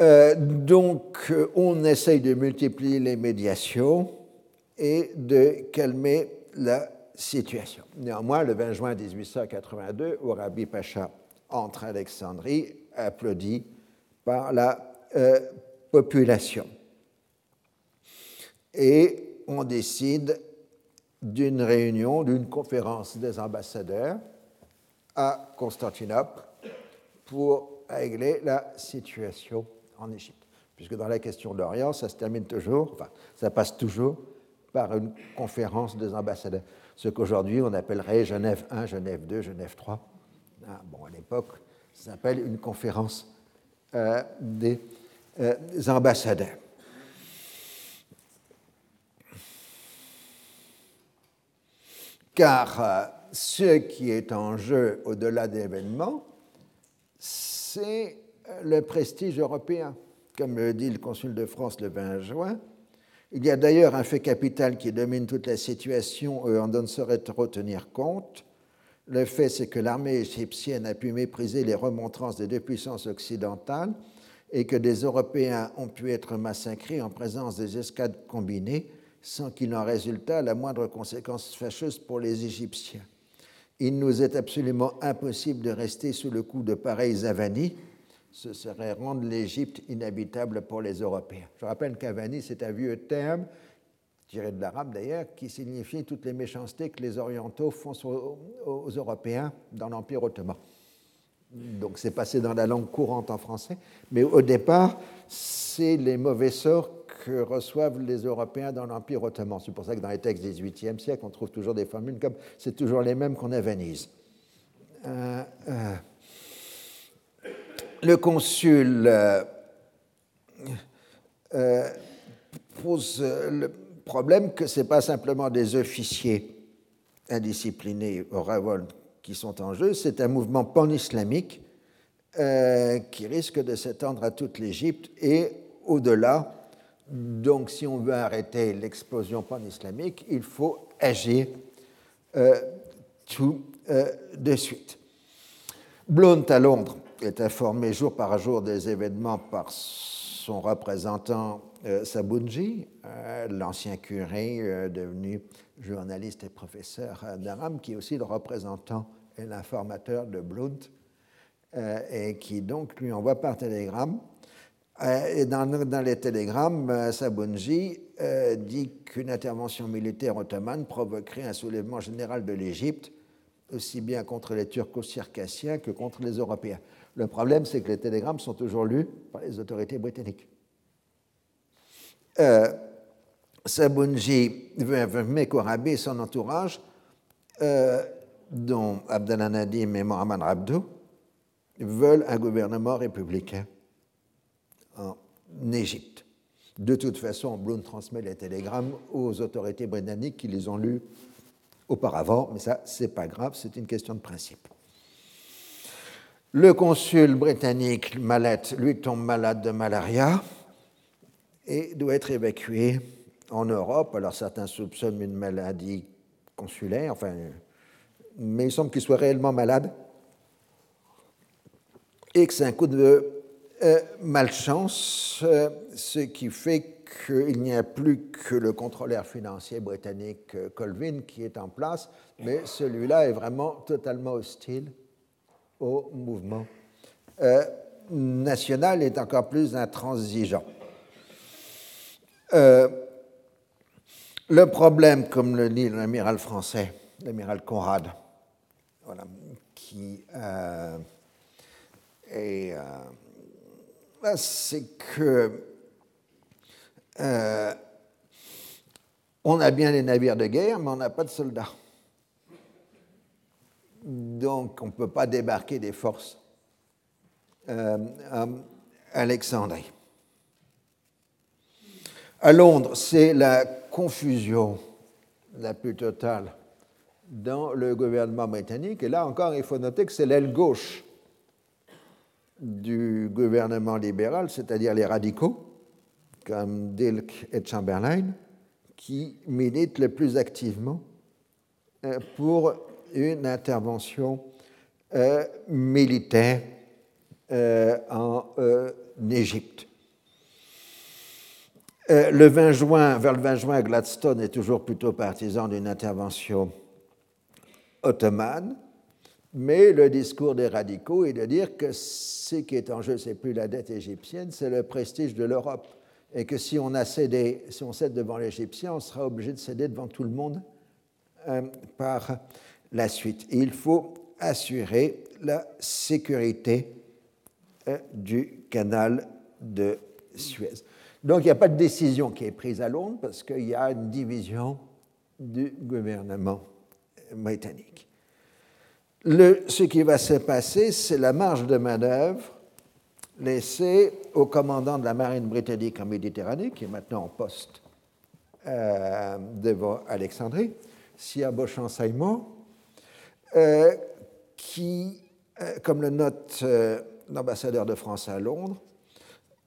Euh, donc, on essaye de multiplier les médiations et de calmer la situation. Néanmoins, le 20 juin 1882, Orabi Pacha entre Alexandrie, applaudi par la euh, population. Et on décide d'une réunion, d'une conférence des ambassadeurs à Constantinople pour régler la situation en Égypte. Puisque dans la question d'Orient, ça se termine toujours, enfin, ça passe toujours par une conférence des ambassadeurs. Ce qu'aujourd'hui on appellerait Genève 1, Genève 2, Genève 3. Ah, bon, à l'époque, ça s'appelle une conférence euh, des euh, ambassadeurs. Car euh, ce qui est en jeu au-delà des événements, c'est le prestige européen. Comme le dit le consul de France le 20 juin, il y a d'ailleurs un fait capital qui domine toute la situation et on ne saurait trop tenir compte. Le fait, c'est que l'armée égyptienne a pu mépriser les remontrances des deux puissances occidentales et que des Européens ont pu être massacrés en présence des escadres combinées sans qu'il en résultât la moindre conséquence fâcheuse pour les Égyptiens. Il nous est absolument impossible de rester sous le coup de pareilles avanies. Ce serait rendre l'Égypte inhabitable pour les Européens. Je rappelle qu'avanie, c'est un vieux terme, tiré de l'arabe d'ailleurs, qui signifie toutes les méchancetés que les Orientaux font aux Européens dans l'Empire ottoman. Donc c'est passé dans la langue courante en français, mais au départ, c'est les mauvais sorts que reçoivent les Européens dans l'Empire ottoman. C'est pour ça que dans les textes du XVIIIe siècle, on trouve toujours des formules comme c'est toujours les mêmes qu'on avanise. Euh, euh, le consul euh, pose le problème que ce n'est pas simplement des officiers indisciplinés aux révoltes qui sont en jeu, c'est un mouvement pan-islamique qui risque de s'étendre à toute l'Égypte et au-delà donc, si on veut arrêter l'explosion pan-islamique, il faut agir euh, tout euh, de suite. Blount à Londres est informé jour par jour des événements par son représentant euh, Sabunji, l'ancien curé devenu journaliste et professeur d'Aram, qui est aussi le représentant et l'informateur de Blount, et qui donc lui envoie par télégramme euh, et dans, les télégrammes, euh, Sabunji euh, dit qu'une intervention militaire ottomane provoquerait un soulèvement général de l'Égypte, aussi bien contre les turco-circassiens que contre les Européens. Le problème, c'est que les télégrammes sont toujours lus par les autorités britanniques. Euh, Sabunji qu'Orabi et son entourage, dont Abdallah Nadim et Mohamed Rabdou, veulent un gouvernement républicain en Égypte. De toute façon, Bloom transmet les télégrammes aux autorités britanniques qui les ont lus auparavant, mais ça, c'est pas grave, c'est une question de principe. Le consul britannique Mallet, lui, tombe malade de malaria et doit être évacué en Europe. Alors certains soupçonnent une maladie consulaire, enfin, mais il semble qu'il soit réellement malade et que c'est un coup de euh, malchance, euh, ce qui fait qu'il n'y a plus que le contrôleur financier britannique euh, Colvin qui est en place, mais celui-là est vraiment totalement hostile au mouvement national et est encore plus intransigeant. le problème, comme le dit l'amiral français, l'amiral Conrad, qui est ben, c'est que euh, on a bien les navires de guerre, mais on n'a pas de soldats. Donc, on ne peut pas débarquer des forces euh, à Alexandrie. À Londres, c'est la confusion la plus totale dans le gouvernement britannique. Et là encore, il faut noter que c'est l'aile gauche du gouvernement libéral, c'est-à-dire les radicaux, comme Dilk et Chamberlain qui militent le plus activement euh, pour une intervention euh, militaire euh, en Égypte. le 20 juin, vers le 20 juin, Gladstone est toujours plutôt partisan d'une intervention ottomane, mais le discours des radicaux est de dire que ce qui est en jeu, c'est plus la dette égyptienne, c'est le prestige de l'Europe, et que si on a cédé, si on cède devant l'Égyptien, on sera obligé de céder devant tout le monde euh, par la suite. il faut assurer la sécurité euh, du canal de Suez. Donc il n'y a pas de décision qui est prise à Londres parce qu'il y a une division du gouvernement britannique. Ce qui va se passer, c'est la marge de manœuvre laissée au commandant de la marine britannique en Méditerranée, qui est maintenant en poste euh, devant Alexandrie, Sia Beauchamp-Simon, euh, qui, euh, comme le note l'ambassadeur de France à Londres,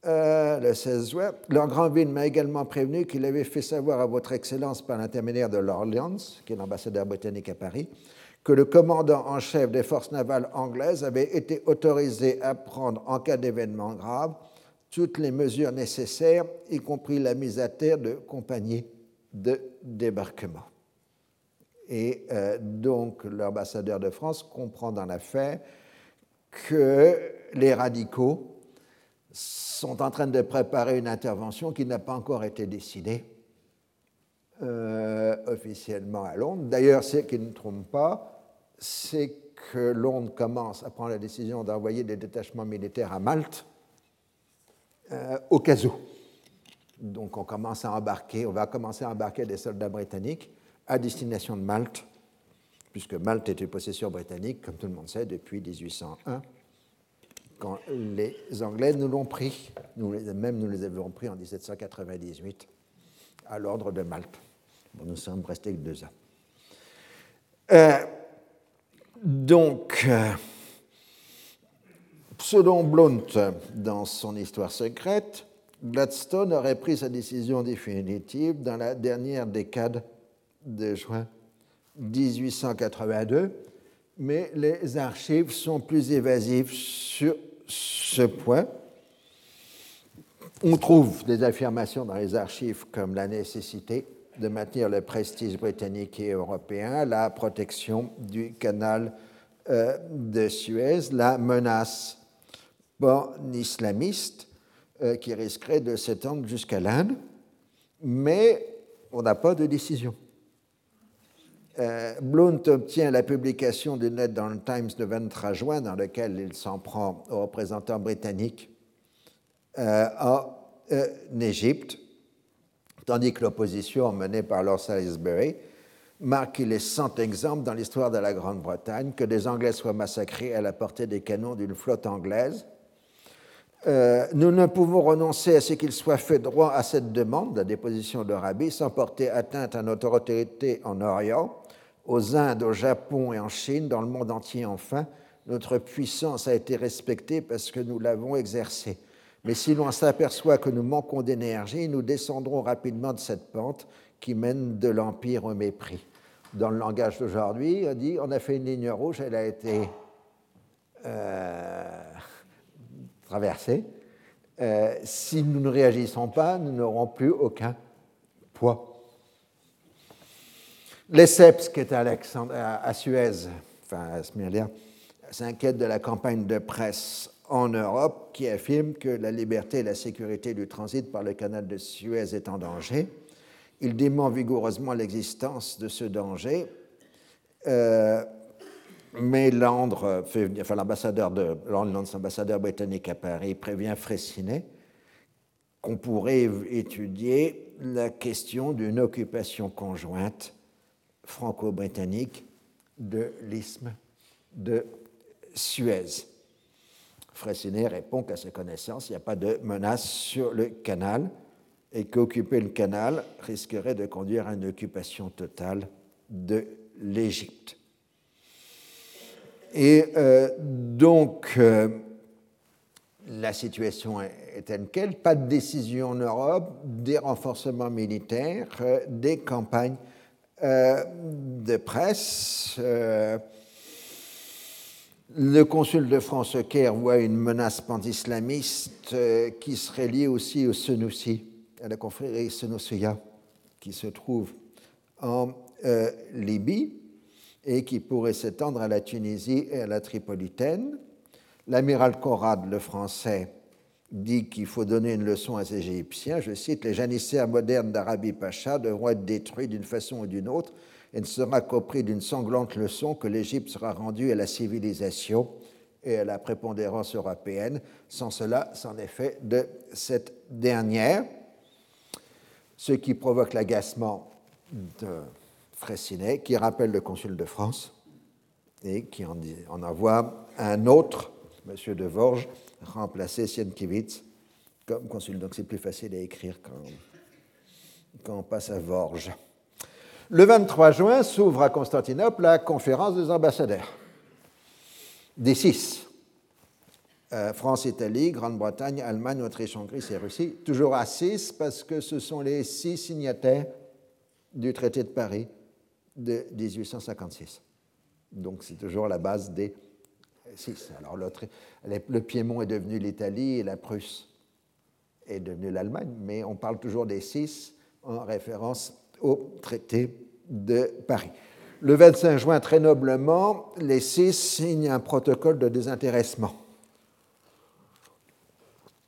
le 16 juin, leur grand ville m'a également prévenu qu'il avait fait savoir à Votre Excellence par l'intermédiaire de l'Orléans, qui est l'ambassadeur britannique à Paris, que le commandant en chef des forces navales anglaises avait été autorisé à prendre, en cas d'événement grave, toutes les mesures nécessaires, y compris la mise à terre de compagnies de débarquement. Et euh, donc l'ambassadeur de France comprend dans l'affaire que les radicaux sont en train de préparer une intervention qui n'a pas encore été décidée euh, officiellement à Londres. D'ailleurs, ce qui ne trompe pas, c'est que Londres commence à prendre la décision d'envoyer des détachements militaires à Malte euh, au cas où. Donc on commence à embarquer, on va commencer à embarquer des soldats britanniques à destination de Malte, puisque Malte était possession britannique, comme tout le monde sait, depuis 1801, quand les Anglais nous l'ont pris, nous même nous les avions pris en 1798 à l'ordre de Malte. nous sommes restés que deux ans. Euh, donc, euh, selon Blount, dans son histoire secrète, Gladstone aurait pris sa décision définitive dans la dernière décade de juin 1882, mais les archives sont plus évasives sur ce point. On trouve des affirmations dans les archives comme la nécessité de maintenir le prestige britannique et européen, la protection du canal euh, de Suez, la menace pan-islamiste euh, qui risquerait de s'étendre jusqu'à l'Inde, mais on n'a pas de décision. Euh, Blount obtient la publication d'une lettre dans le Times de 23 juin dans laquelle il s'en prend aux représentants britanniques en Égypte tandis que l'opposition menée par Lord Salisbury marque les 100 exemples dans l'histoire de la Grande-Bretagne que des Anglais soient massacrés à la portée des canons d'une flotte anglaise. Euh, nous ne pouvons renoncer à ce qu'il soit fait droit à cette demande, la déposition de Rabi, sans porter atteinte à notre autorité en Orient, aux Indes, au Japon et en Chine, dans le monde entier enfin. Notre puissance a été respectée parce que nous l'avons exercée. Mais si l'on s'aperçoit que nous manquons d'énergie, nous descendrons rapidement de cette pente qui mène de l'empire au mépris. Dans le langage d'aujourd'hui, on dit on a fait une ligne rouge, elle a été euh, traversée. Euh, si nous ne réagissons pas, nous n'aurons plus aucun poids. Lesseps, qui est à, Suez, enfin à Smyrna, s'inquiète de la campagne de presse en Europe qui affirme que la liberté et la sécurité du transit par le canal de Suez est en danger. Il dément vigoureusement l'existence de ce danger, euh, mais Landre, enfin, l'ambassadeur de l'ambassadeur britannique à Paris, prévient Freycinet qu'on pourrait étudier la question d'une occupation conjointe franco-britannique de l'isthme de Suez. Freycinet répond qu'à sa connaissance, il n'y a pas de menace sur le canal et qu'occuper le canal risquerait de conduire à une occupation totale de l'Égypte. Et euh, donc, euh, la situation est telle qu'elle, pas de décision en Europe, des renforcements militaires, euh, des campagnes de presse. Euh, le consul de France Caire voit une menace pan-islamiste qui serait liée aussi au Senoussi, à la confrérie Senoussia, qui se trouve en Libye et qui pourrait s'étendre à la Tunisie et à la Tripolitaine. L'amiral Conrad, le français, dit qu'il faut donner une leçon à ces Égyptiens. Je cite Les janissaires modernes d'Arabie Pacha devront être détruits d'une façon ou d'une autre et ne sera qu'au prix d'une sanglante leçon que l'Égypte sera rendue à la civilisation et à la prépondérance européenne. Sans cela, c'en est fait de cette dernière, ce qui provoque l'agacement de Fraissinet, qui rappelle le consul de France et qui en, envoie un autre M. de Vorges, remplacer Sienkiewicz comme consul. Donc c'est plus facile à écrire quand, on passe à Vorges. Le 23 juin s'ouvre à Constantinople la conférence des ambassadeurs, des six. Euh, France, Italie, Grande-Bretagne, Allemagne, Autriche, Hongrie et Russie. Toujours à six parce que ce sont les six signataires du traité de Paris de 1856. Donc c'est toujours la base des alors le Piémont est devenu l'Italie et la Prusse est devenue l'Allemagne, mais on parle toujours des six en référence au traité de Paris. Le 25 juin, très noblement, les six signent un protocole de désintéressement.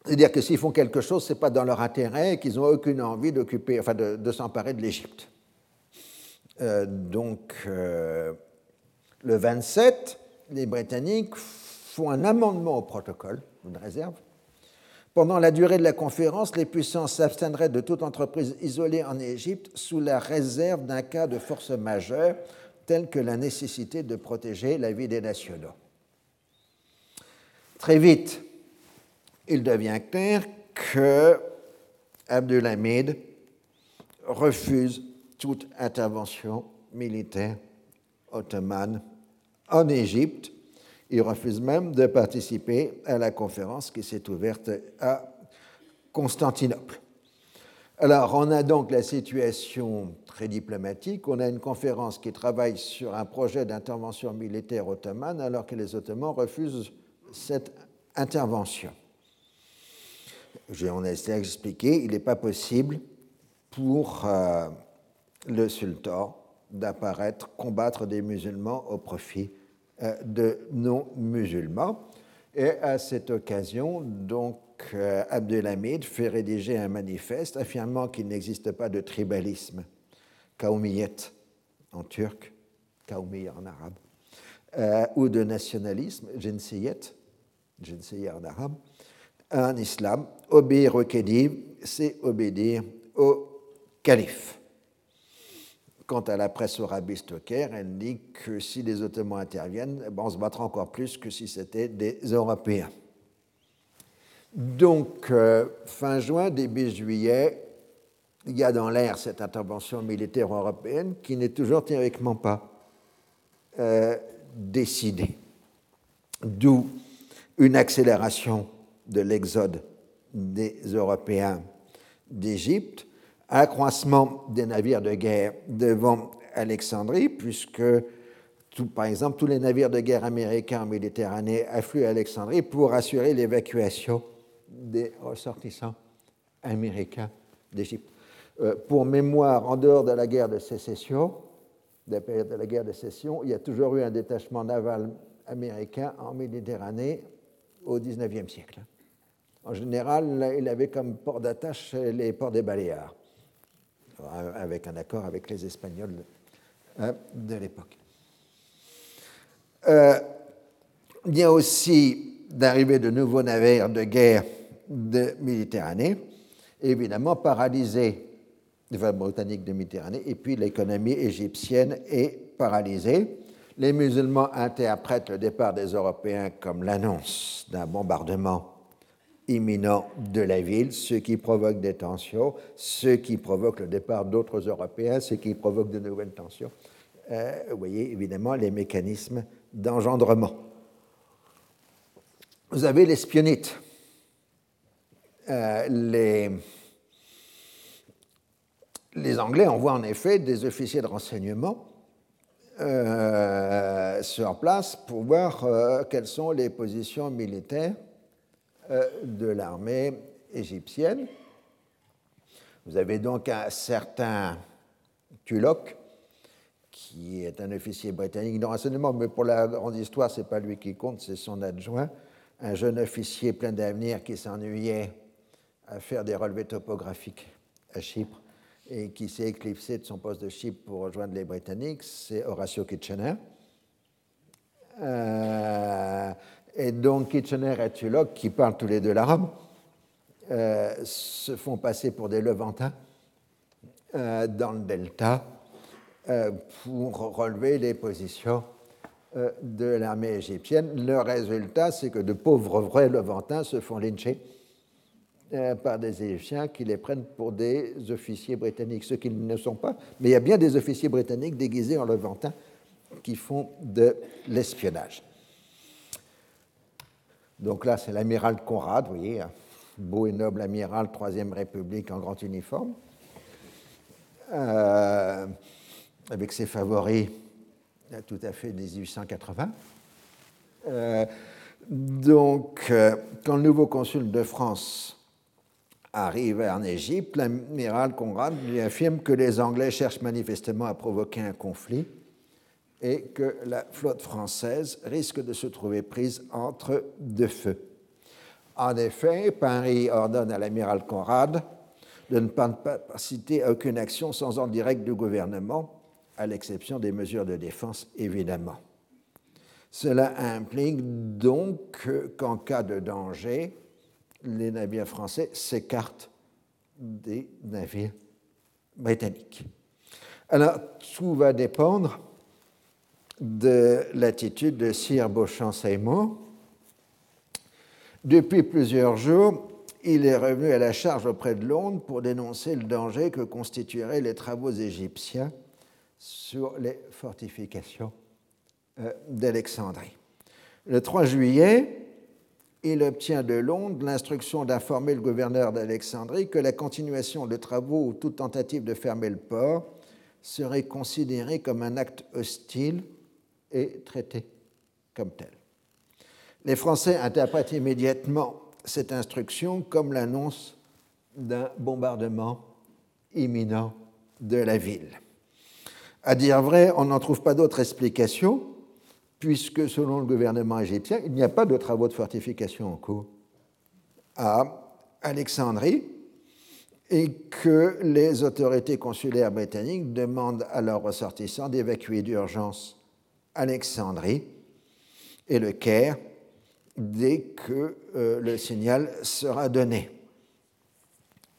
C'est-à-dire que s'ils font quelque chose, ce n'est pas dans leur intérêt qu'ils n'ont aucune envie d'occuper, enfin de, s'emparer de l'Égypte. Euh, donc, euh, le 27, les Britanniques font un amendement au protocole, une réserve. Pendant la durée de la conférence, les puissances s'abstiendraient de toute entreprise isolée en Égypte sous la réserve d'un cas de force majeure, tel que la nécessité de protéger la vie des nationaux. Très vite, il devient clair que Abdulhamid refuse toute intervention militaire ottomane en Égypte. Il refuse même de participer à la conférence qui s'est ouverte à Constantinople. Alors, on a donc la situation très diplomatique. On a une conférence qui travaille sur un projet d'intervention militaire ottomane alors que les Ottomans refusent cette intervention. On a essayé d'expliquer, il n'est pas possible pour euh, le sultan d'apparaître combattre des musulmans au profit de non-musulmans. Et à cette occasion, donc, euh, Abdelhamid fait rédiger un manifeste affirmant qu'il n'existe pas de tribalisme, kaoumiyet en turc, kaoumiya en arabe, euh, ou de nationalisme, jinsiyet, jinsiyet en arabe, en islam. Obéir au khedive, c'est obéir au calife. Quant à la presse arabiste Caire, elle dit que si les Ottomans interviennent, eh ben, on se battra encore plus que si c'était des Européens. Donc, euh, fin juin, début juillet, il y a dans l'air cette intervention militaire européenne qui n'est toujours théoriquement pas euh, décidée. D'où une accélération de l'exode des Européens d'Égypte accroissement des navires de guerre devant Alexandrie, puisque, par exemple, tous les navires de guerre américains en Méditerranée affluent à Alexandrie pour assurer l'évacuation des ressortissants américains d'Égypte. Euh, pour mémoire, en dehors de la guerre de sécession, de la période de la guerre de sécession, il y a toujours eu un détachement naval américain en Méditerranée au XIXe siècle. En général, il avait comme port d'attache les ports des Baléares. Euh, avec un accord avec les Espagnols euh, de l'époque. Euh, il y a aussi d'arriver de nouveaux navires de guerre de Méditerranée, évidemment paralysé les vols britanniques de Méditerranée, et puis l'économie égyptienne est paralysée. Les musulmans interprètent le départ des Européens comme l'annonce d'un bombardement imminent de la ville, ce qui provoque des tensions, ce qui provoque le départ d'autres Européens, ce qui provoque de nouvelles tensions. Euh, vous voyez évidemment les mécanismes d'engendrement. Vous avez l'espionnite, les, les Anglais envoient en effet des officiers de renseignement sur place pour voir quelles sont les positions militaires de l'armée égyptienne. Vous avez donc un certain Tulloch, qui est un officier britannique de renseignement, mais pour la grande histoire, ce n'est pas lui qui compte, c'est son adjoint, un jeune officier plein d'avenir qui s'ennuyait à faire des relevés topographiques à Chypre et qui s'est éclipsé de son poste de Chypre pour rejoindre les Britanniques, c'est Horatio Kitchener. Euh, et donc Kitchener et Tulloch, qui parlent tous les deux l'arabe, euh, se font passer pour des Levantins euh, dans le delta euh, pour relever les positions de l'armée égyptienne. Le résultat, c'est que de pauvres vrais Levantins se font lyncher par des Égyptiens qui les prennent pour des officiers britanniques, ce qu'ils ne sont pas. Mais il y a bien des officiers britanniques déguisés en Levantins qui font de l'espionnage. Donc là, c'est l'amiral Conrad, vous voyez, hein. Beau et noble amiral, Troisième République en grand uniforme, euh, avec ses favoris tout à fait 1880. Euh, donc, euh, quand le nouveau consul de France arrive en Égypte, l'amiral Conrad lui affirme que les Anglais cherchent manifestement à provoquer un conflit et que la flotte française risque de se trouver prise entre deux feux. En effet, Paris ordonne à l'amiral Conrad de ne pas à aucune action sans ordre direct du gouvernement, à l'exception des mesures de défense, évidemment. Cela implique donc qu'en cas de danger, les navires français s'écartent des navires britanniques. Alors, tout va dépendre de l'attitude de Sir Beauchamp-Seymour, depuis plusieurs jours, il est revenu à la charge auprès de Londres pour dénoncer le danger que constitueraient les travaux égyptiens sur les fortifications euh, d'Alexandrie. Le 3 juillet, il obtient de Londres l'instruction d'informer le gouverneur d'Alexandrie que la continuation de travaux ou toute tentative de fermer le port serait considérée comme un acte hostile et traité comme tel. Les Français interprètent immédiatement cette instruction comme l'annonce d'un bombardement imminent de la ville. À dire vrai, on n'en trouve pas d'autre explication, puisque selon le gouvernement égyptien, il n'y a pas de travaux de fortification en cours à Alexandrie et que les autorités consulaires britanniques demandent à leurs ressortissants d'évacuer d'urgence Alexandrie et le Caire dès que euh, le signal sera donné.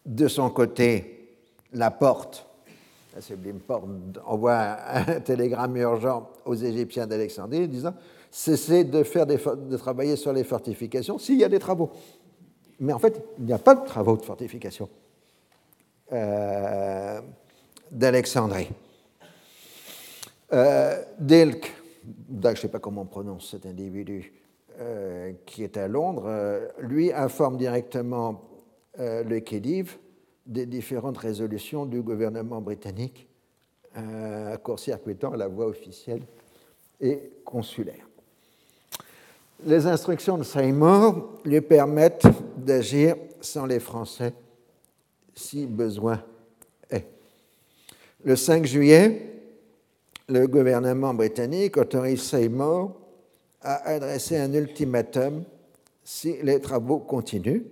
De son côté, la porte, la sublime porte, envoie un, télégramme urgent aux Égyptiens d'Alexandrie disant cessez de, faire de travailler sur les fortifications s'il y a des travaux. Mais en fait, il n'y a pas de travaux de fortification euh, d'Alexandrie. Euh, Dilk, je ne sais pas comment on prononce cet individu, euh, qui est à Londres, euh, lui informe directement euh, le Khedive des différentes résolutions du gouvernement britannique, court-circuitant la voie officielle et consulaire. Les instructions de Seymour lui permettent d'agir sans les Français si besoin est. Le 5 juillet, le gouvernement britannique autorise Seymour a adressé un ultimatum si les travaux continuent.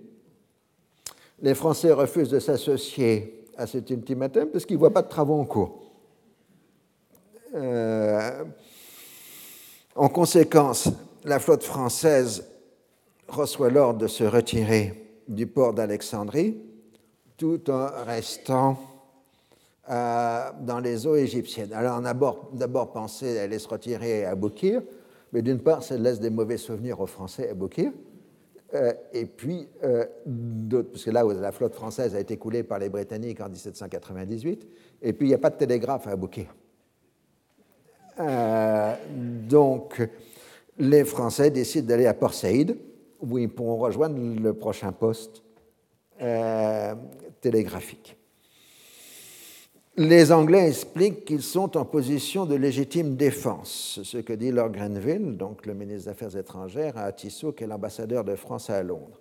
Les Français refusent de s'associer à cet ultimatum parce qu'ils ne voient pas de travaux en cours. Euh, en conséquence, la flotte française reçoit l'ordre de se retirer du port d'Alexandrie tout en restant euh, dans les eaux égyptiennes. Alors on a d'abord pensé à se retirer à Boukir, mais d'une part, ça laisse des mauvais souvenirs aux Français à Bokir, euh, et puis, euh, parce que là la flotte française a été coulée par les Britanniques en 1798, et puis il n'y a pas de télégraphe à Bokir. Euh, donc, les Français décident d'aller à Port Saïd, où ils pourront rejoindre le prochain poste télégraphique. Les Anglais expliquent qu'ils sont en position de légitime défense, ce que dit Lord Grenville, donc le ministre des Affaires étrangères, à Tissot, qui est l'ambassadeur de France à Londres.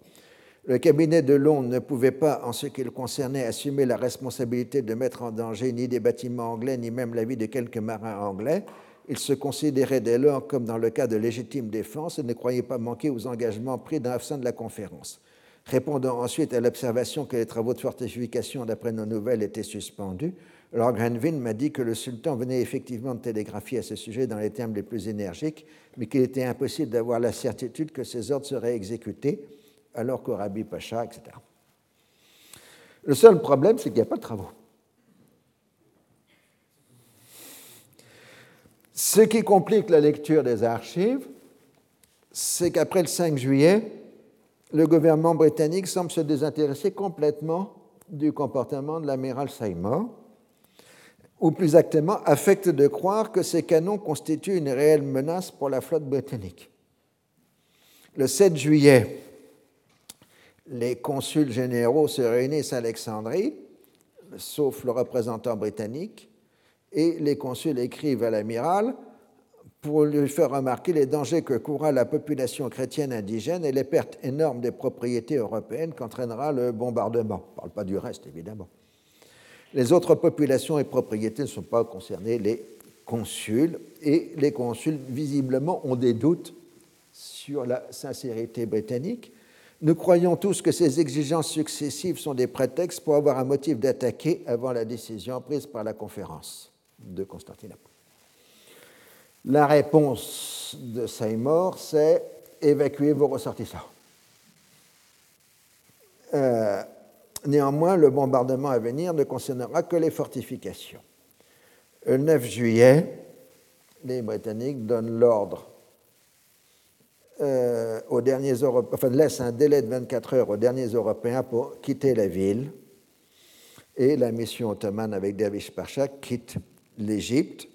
Le cabinet de Londres ne pouvait pas, en ce qui le concernait, assumer la responsabilité de mettre en danger ni des bâtiments anglais, ni même la vie de quelques marins anglais. Il se considérait dès lors comme dans le cas de légitime défense et ne croyait pas manquer aux engagements pris dans la fin de la conférence. Répondant ensuite à l'observation que les travaux de fortification, d'après nos nouvelles, étaient suspendus, Lord Grenville m'a dit que le sultan venait effectivement de télégraphier à ce sujet dans les termes les plus énergiques, mais qu'il était impossible d'avoir la certitude que ces ordres seraient exécutés, alors qu'Orabi Pacha, etc. Le seul problème, c'est qu'il n'y a pas de travaux. Ce qui complique la lecture des archives, c'est qu'après le 5 juillet, le gouvernement britannique semble se désintéresser complètement du comportement de l'amiral Seymour ou plus exactement affecte de croire que ces canons constituent une réelle menace pour la flotte britannique. Le 7 juillet, les consuls généraux se réunissent à Alexandrie, sauf le représentant britannique, et les consuls écrivent à l'amiral pour lui faire remarquer les dangers que courra la population chrétienne indigène et les pertes énormes des propriétés européennes qu'entraînera le bombardement. On ne parle pas du reste, évidemment. Les autres populations et propriétés ne sont pas concernées, les consuls, et les consuls, visiblement, ont des doutes sur la sincérité britannique. Nous croyons tous que ces exigences successives sont des prétextes pour avoir un motif d'attaquer avant la décision prise par la conférence de Constantinople. La réponse de Seymour, c'est évacuer vos ressortissants. Euh, Néanmoins, le bombardement à venir ne concernera que les fortifications. Le 9 juillet, les Britanniques donnent l'ordre euh, aux derniers Européens, enfin laissent un délai de 24 heures aux derniers Européens pour quitter la ville. Et la mission ottomane avec Davish Pasha quitte l'Égypte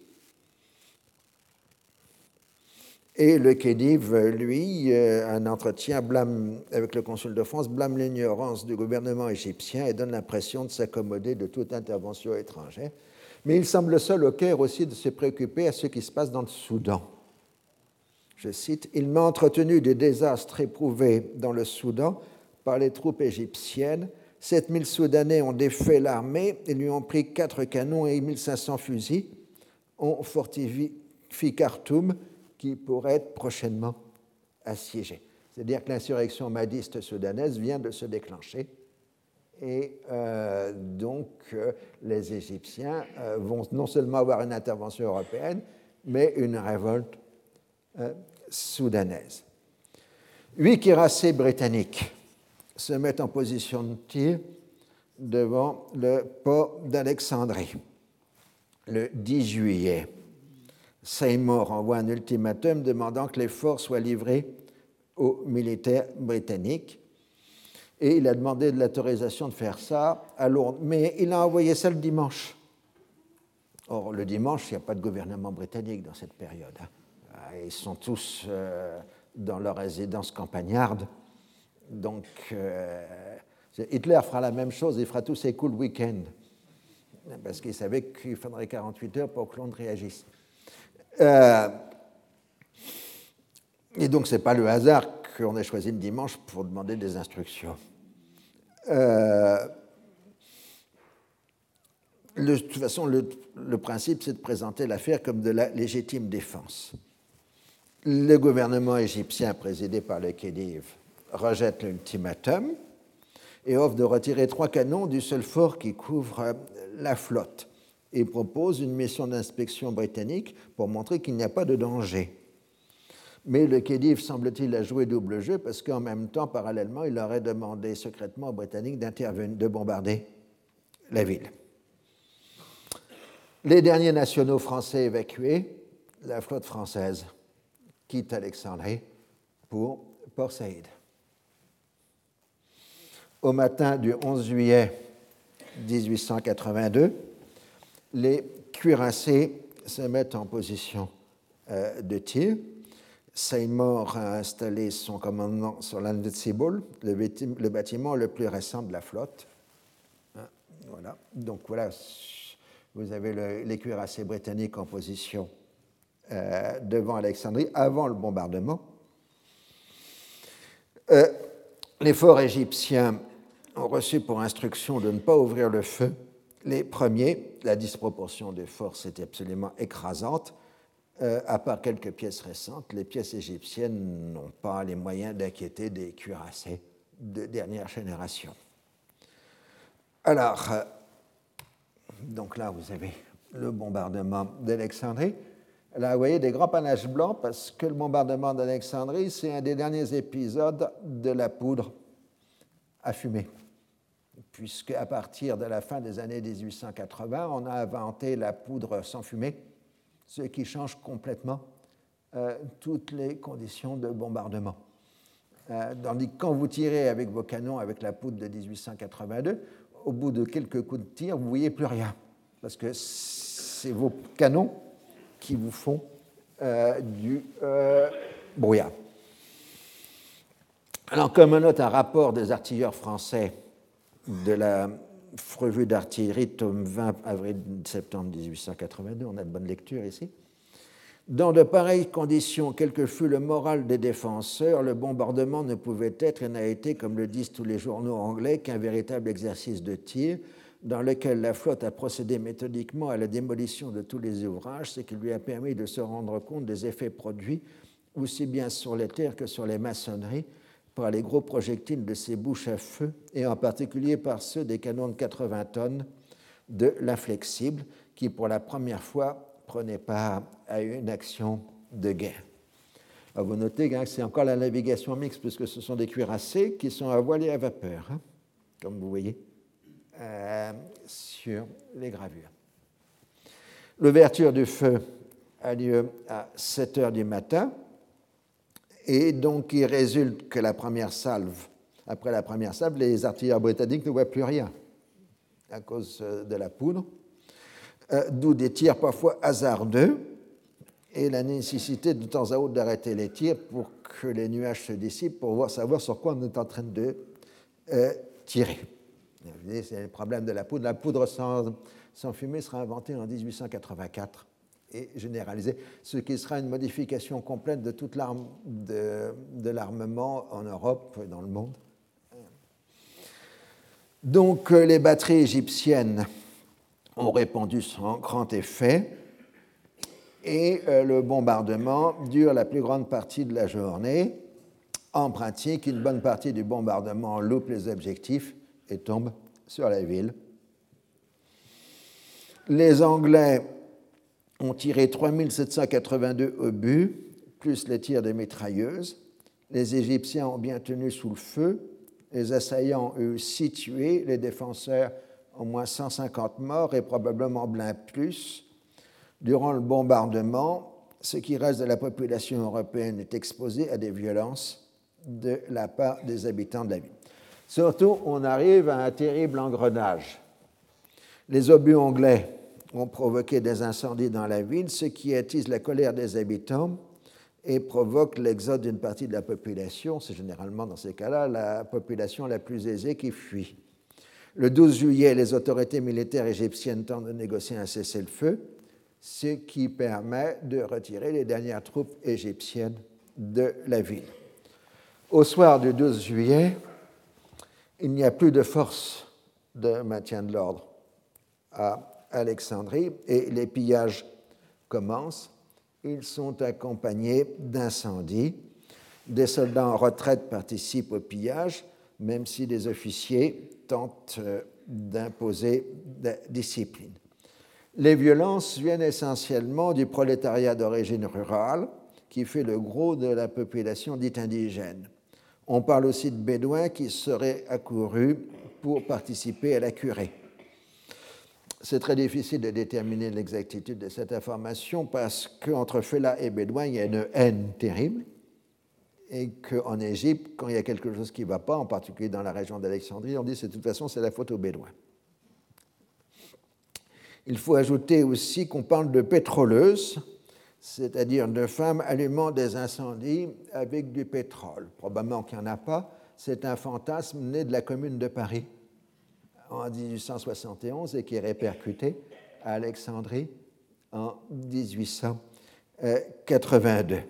Et le Khedive, lui, euh, un entretien blâme, avec le consul de France, blâme l'ignorance du gouvernement égyptien et donne l'impression de s'accommoder de toute intervention étrangère. Mais il semble seul au Caire aussi de se préoccuper à ce qui se passe dans le Soudan. Je cite Il m'a entretenu des désastres éprouvés dans le Soudan par les troupes égyptiennes. 7000 Soudanais ont défait l'armée et lui ont pris quatre canons et 1500 fusils, ont fortifié Khartoum qui pourrait être prochainement assiégé. C'est-à-dire que l'insurrection madiste soudanaise vient de se déclencher et euh, donc euh, les Égyptiens euh, vont non seulement avoir une intervention européenne, mais une révolte soudanaise. Huit cuirassés britanniques se mettent en position de tir devant le port d'Alexandrie le 10 juillet. Seymour envoie un ultimatum demandant que les forts soient livrés aux militaires britanniques. Et il a demandé de l'autorisation de faire ça à Londres. Mais il a envoyé ça le dimanche. Or, le dimanche, il n'y a pas de gouvernement britannique dans cette période. Hein. Ah, ils sont tous euh, dans leur résidence campagnarde. Donc, euh, Hitler fera la même chose, il fera tous ses coups le week-end. Parce qu'il savait qu'il faudrait 48 heures pour que Londres réagisse. Euh, et donc, ce n'est pas le hasard qu'on ait choisi le dimanche pour demander des instructions. Euh, de toute façon, le, principe, c'est de présenter l'affaire comme de la légitime défense. Le gouvernement égyptien, présidé par le Khedive, rejette l'ultimatum et offre de retirer trois canons du seul fort qui couvre la flotte et propose une mission d'inspection britannique pour montrer qu'il n'y a pas de danger. Mais le Khedive semble-t-il a joué double jeu parce qu'en même temps, parallèlement, il aurait demandé secrètement aux Britanniques d'intervenir, de bombarder la ville. Les derniers nationaux français évacués, la flotte française quitte Alexandrie pour Port Saïd. Au matin du 11 juillet 1882, les cuirassés se mettent en position euh, de tir Seymour a installé son commandement sur l'Invincible, le, le bâtiment le plus récent de la flotte. Hein, voilà. Donc voilà, vous avez les cuirassés britanniques en position euh, devant Alexandrie avant le bombardement. Euh, les forts égyptiens ont reçu pour instruction de ne pas ouvrir le feu. Les premiers, la disproportion des forces était absolument écrasante. Euh, à part quelques pièces récentes, les pièces égyptiennes n'ont pas les moyens d'inquiéter des cuirassés de dernière génération. Alors, euh, donc là, vous avez le bombardement d'Alexandrie. Là, vous voyez des grands panaches blancs parce que le bombardement d'Alexandrie, c'est un des derniers épisodes de la poudre à fumer. Puisque à partir de la fin des années 1880, on a inventé la poudre sans fumée, ce qui change complètement euh, toutes les conditions de bombardement. Euh, tandis que quand vous tirez avec vos canons avec la poudre de 1882, au bout de quelques coups de tir, vous ne voyez plus rien, parce que c'est vos canons qui vous font euh, du euh, brouillard. Alors, comme note un rapport des artilleurs français de la revue d'artillerie, tome 20, avril-septembre 1882, on a de bonnes lectures ici. Dans de pareilles conditions, quel que fût le moral des défenseurs, le bombardement ne pouvait être et n'a été, comme le disent tous les journaux anglais, qu'un véritable exercice de tir, dans lequel la flotte a procédé méthodiquement à la démolition de tous les ouvrages, ce qui lui a permis de se rendre compte des effets produits, aussi bien sur les terres que sur les maçonneries, par les gros projectiles de ces bouches à feu, et en particulier par ceux des canons de 80 tonnes de l'inflexible, qui pour la première fois prenait part à une action de guerre. vous notez que c'est encore la navigation mixte, puisque ce sont des cuirassés qui sont à voile et à vapeur, hein, comme vous voyez. Euh, sur les gravures. L'ouverture du feu a lieu à 7 heures du matin et donc il résulte que la première salve, après la première salve, les artilleurs britanniques ne voient plus rien à cause euh, de la poudre, euh, d'où des tirs parfois hasardeux et la nécessité de temps à autre d'arrêter les tirs pour que les nuages se dissipent pour savoir sur quoi on est en train de tirer. C'est le problème de la poudre. La poudre sans, fumée sera inventée en 1884 et généralisée, ce qui sera une modification complète de toute l'arme de, l'armement en Europe et dans le monde. Donc euh, les batteries égyptiennes ont répandu sans grand effet et euh, le bombardement dure la plus grande partie de la journée. En pratique, une bonne partie du bombardement loupe les objectifs et tombe sur la ville. Les Anglais ont tiré 3782 obus, plus les tirs des mitrailleuses. Les Égyptiens ont bien tenu sous le feu. Les assaillants, eux, situés. Les défenseurs, au moins 150 morts et probablement bien plus. Durant le bombardement, ce qui reste de la population européenne est exposé à des violences de la part des habitants de la ville. Surtout, on arrive à un terrible engrenage. Les obus anglais ont provoqué des incendies dans la ville, ce qui attise la colère des habitants et provoque l'exode d'une partie de la population. C'est généralement dans ces cas-là la population la plus aisée qui fuit. Le 12 juillet, les autorités militaires égyptiennes tentent de négocier un cessez-le-feu, ce qui permet de retirer les dernières troupes égyptiennes de la ville. Au soir du 12 juillet, il n'y a plus de force de maintien de l'ordre à Alexandrie et les pillages commencent. Ils sont accompagnés d'incendies. Des soldats en retraite participent au pillage, même si les officiers tentent euh, d'imposer la discipline. Les violences viennent essentiellement du prolétariat d'origine rurale, qui fait le gros de la population dite indigène. On parle aussi de Bédouins qui seraient accourus pour participer à la curée. C'est très difficile de déterminer l'exactitude de cette information parce qu'entre Fela et Bédouins, il y a une haine terrible et qu'en Égypte, quand il y a quelque chose qui ne va pas, en particulier dans la région d'Alexandrie, on dit que de toute façon c'est la faute aux Bédouins. Il faut ajouter aussi qu'on parle de pétroleuses, c'est-à-dire de femmes allumant des incendies avec du pétrole. Probablement qu'il n'y en a pas. C'est un fantasme né de la Commune de Paris en 1871 et qui est à Alexandrie en 1882.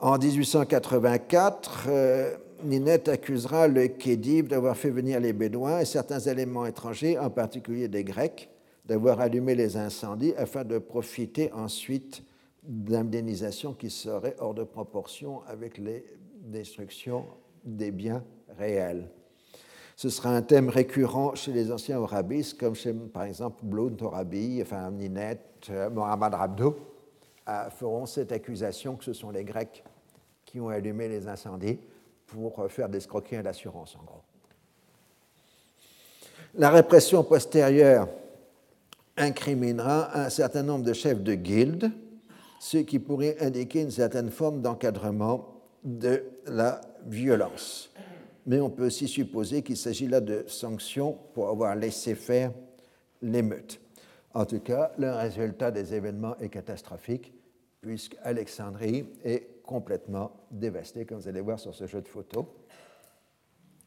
En 1884, euh, Ninette accusera le Khedive d'avoir fait venir les Bédouins et certains éléments étrangers, en particulier des Grecs, d'avoir allumé les incendies afin de profiter ensuite d'indemnisations qui seraient hors de proportion avec les destructions des biens réels. Ce sera un thème récurrent chez les anciens orabistes, comme chez, par exemple, Blount Orabi, enfin Ninette, euh, Mohamed Rabdo, euh, feront cette accusation que ce sont les Grecs qui ont allumé les incendies pour euh, faire des escroquer à l'assurance, en gros. La répression postérieure incriminera un certain nombre de chefs de guildes, ce qui pourrait indiquer une certaine forme d'encadrement de la violence mais on peut aussi supposer qu'il s'agit là de sanctions pour avoir laissé faire l'émeute. En tout cas, le résultat des événements est catastrophique, puisque Alexandrie est complètement dévastée, comme vous allez voir sur ce jeu de photos.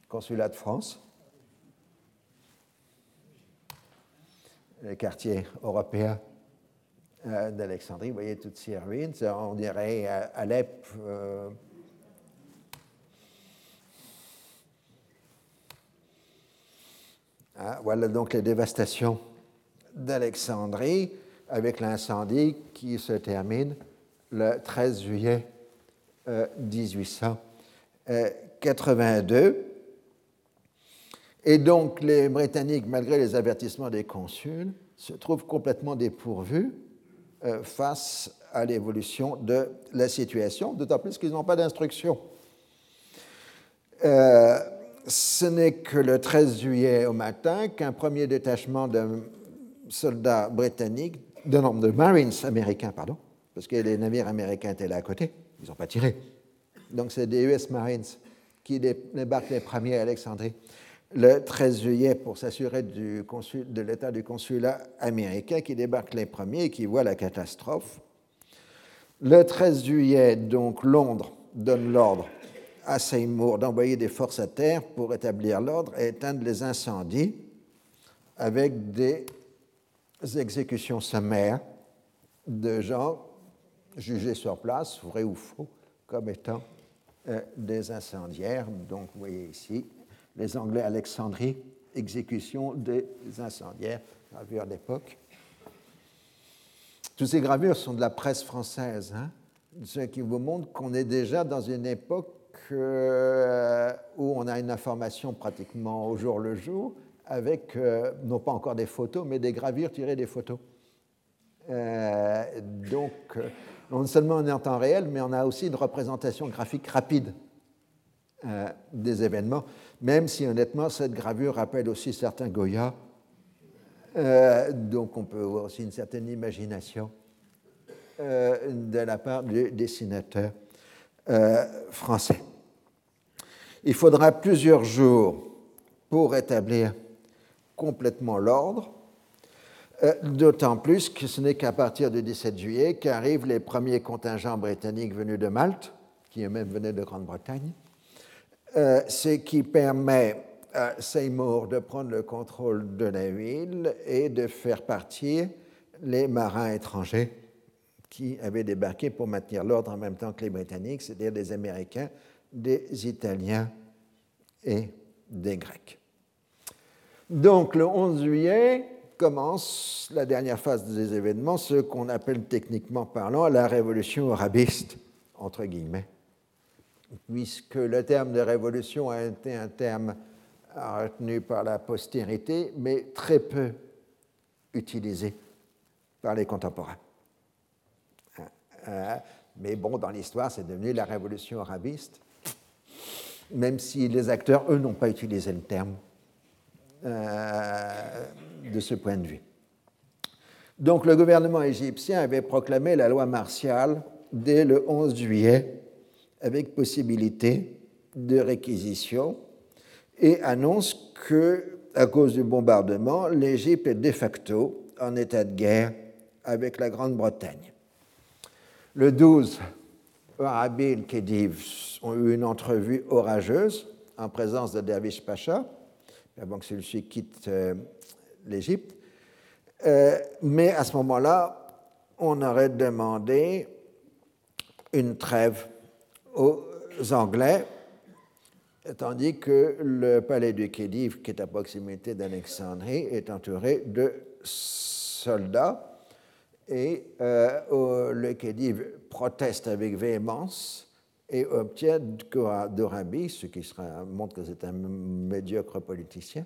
Consulat de France, le quartier européen euh, d'Alexandrie, vous voyez toutes ces ruines, on dirait euh, Alep. Euh, Hein, voilà donc les dévastations d'Alexandrie avec l'incendie qui se termine le 13 juillet 1882. Euh, Et donc les Britanniques, malgré les avertissements des consuls, se trouvent complètement dépourvus euh, face à l'évolution de la situation, d'autant plus qu'ils n'ont pas d'instruction. Euh, ce n'est que le 13 juillet au matin qu'un premier détachement de soldats britanniques, de, non, de Marines américains, pardon, parce que les navires américains étaient là à côté, ils n'ont pas tiré. Donc c'est des US Marines qui débarquent les premiers à Alexandrie le 13 juillet pour s'assurer de l'état du consulat américain qui débarquent les premiers et qui voient la catastrophe. Le 13 juillet, donc, Londres donne l'ordre à Seymour d'envoyer des forces à terre pour établir l'ordre et éteindre les incendies avec des exécutions sommaires de gens jugés sur place, vrai ou faux, comme étant euh, des incendiaires. Donc vous voyez ici les Anglais Alexandrie, exécution des incendiaires, gravure d'époque. Toutes ces gravures sont de la presse française, hein, ce qui vous montre qu'on est déjà dans une époque euh, où on a une information pratiquement au jour le jour, avec euh, non pas encore des photos, mais des gravures tirées des photos. Euh, donc, non seulement on est en temps réel, mais on a aussi une représentation graphique rapide des événements, même si honnêtement cette gravure rappelle aussi certains Goya. donc on peut avoir aussi une certaine imagination de la part du dessinateur français. Il faudra plusieurs jours pour établir complètement l'ordre, euh, d'autant plus que ce n'est qu'à partir du 17 juillet qu'arrivent les premiers contingents britanniques venus de Malte, qui eux-mêmes venaient de Grande-Bretagne, euh, ce qui permet à Seymour de prendre le contrôle de la ville et de faire partir les marins étrangers qui avaient débarqué pour maintenir l'ordre en même temps que les Britanniques, c'est-à-dire des Américains des Italiens et des Grecs. Donc le 11 juillet commence la dernière phase des événements, ce qu'on appelle techniquement parlant la révolution arabiste, entre guillemets, puisque le terme de révolution a été un terme retenu par la postérité, mais très peu utilisé par les contemporains. Euh, mais bon, dans l'histoire, c'est devenu la révolution arabiste même si les acteurs, eux, n'ont pas utilisé le terme euh, de ce point de vue. Donc le gouvernement égyptien avait proclamé la loi martiale dès le 11 juillet, avec possibilité de réquisition, et annonce que, à cause du bombardement, l'Égypte est de facto en état de guerre avec la Grande-Bretagne. Le 12, Arabi et Khedive ont eu une entrevue orageuse en présence de Dervish Pacha, avant que celui-ci quitte euh, l'Égypte. Euh, mais à ce moment-là, on aurait demandé une trêve aux Anglais, tandis que le palais du Khedive, qui est à proximité d'Alexandrie, est entouré de soldats. Et euh, le Khedive proteste avec véhémence et obtient d'Orabi, ce qui montre que c'est un médiocre politicien,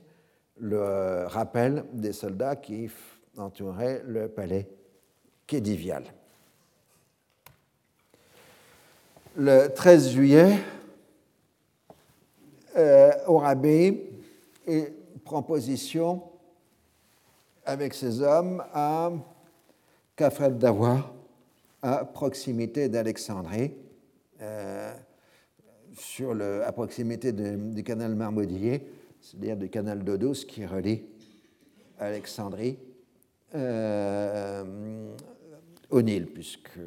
le rappel des soldats qui entouraient le palais khedivial. Le 13 juillet, euh, prend position avec ses hommes à Kafred Dawa, à proximité d'Alexandrie, euh, à proximité du canal Marmodier, c'est-à-dire du canal d'Odos qui relie Alexandrie euh, au Nil, puisque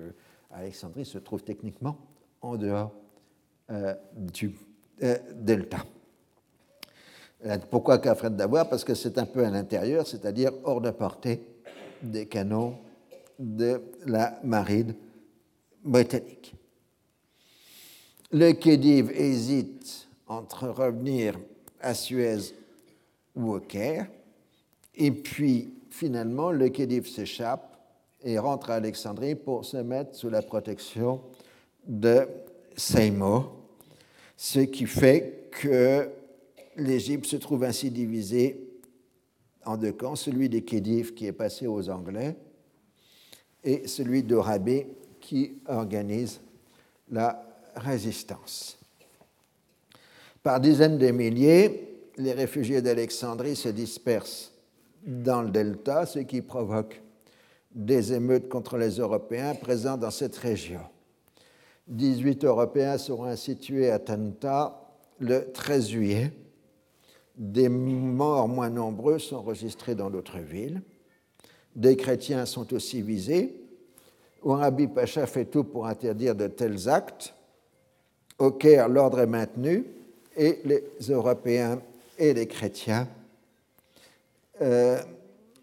Alexandrie se trouve techniquement en dehors euh, du delta. Pourquoi Kafred d'avoir Parce que c'est un peu à l'intérieur, c'est-à-dire hors de portée des canons de la marine britannique. Le Khedive hésite entre revenir à Suez ou au Caire, et puis finalement le Khedive s'échappe et rentre à Alexandrie pour se mettre sous la protection de Seymour, ce qui fait que l'Égypte se trouve ainsi divisée en deux camps, celui des Khedives qui est passé aux Anglais et celui d'Orabé qui organise la résistance. Par dizaines de milliers, les réfugiés d'Alexandrie se dispersent dans le delta, ce qui provoque des émeutes contre les Européens présents dans cette région. 18 Européens seront ainsi tués à Tanta le 13 juillet. Des morts moins nombreux sont enregistrés dans d'autres villes. Des chrétiens sont aussi visés. Ouarabi Pacha fait tout pour interdire de tels actes. Au Caire, l'ordre est maintenu et les Européens et les chrétiens euh,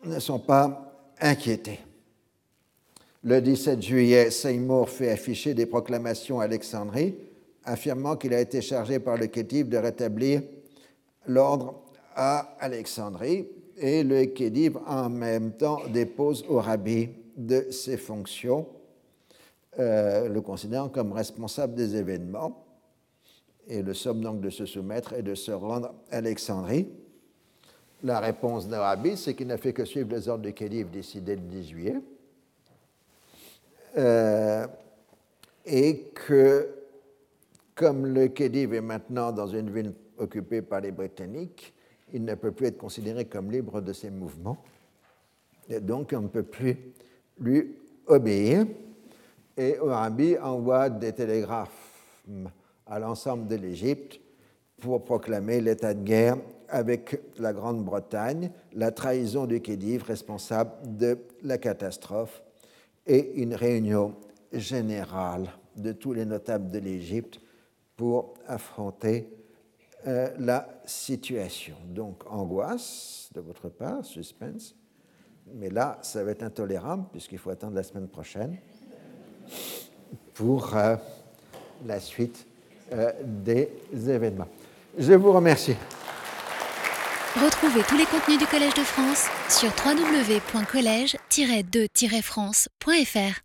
ne sont pas inquiétés. Le 17 juillet, Seymour fait afficher des proclamations à Alexandrie affirmant qu'il a été chargé par le Khedive de rétablir l'ordre à Alexandrie et le Khedive en même temps dépose au rabbi de ses fonctions, euh, le considérant comme responsable des événements et le somme donc de se soumettre et de se rendre à Alexandrie. La réponse d'Arabi, c'est qu'il n'a fait que suivre les ordres du Khedive décidés le 10 juillet euh, et que comme le Khedive est maintenant dans une ville occupée par les Britanniques, il ne peut plus être considéré comme libre de ses mouvements. Et donc, on ne peut plus lui obéir. Et Arabi envoie des télégraphes à l'ensemble de l'Égypte pour proclamer l'état de guerre avec la Grande-Bretagne, la trahison du Khedive responsable de la catastrophe et une réunion générale de tous les notables de l'Égypte pour affronter euh, la situation. Donc angoisse de votre part, suspense, mais là, ça va être intolérable puisqu'il faut attendre la semaine prochaine pour euh, la suite euh, des événements. Je vous remercie. Retrouvez tous les contenus du Collège de France sur www.colège-2-france.fr.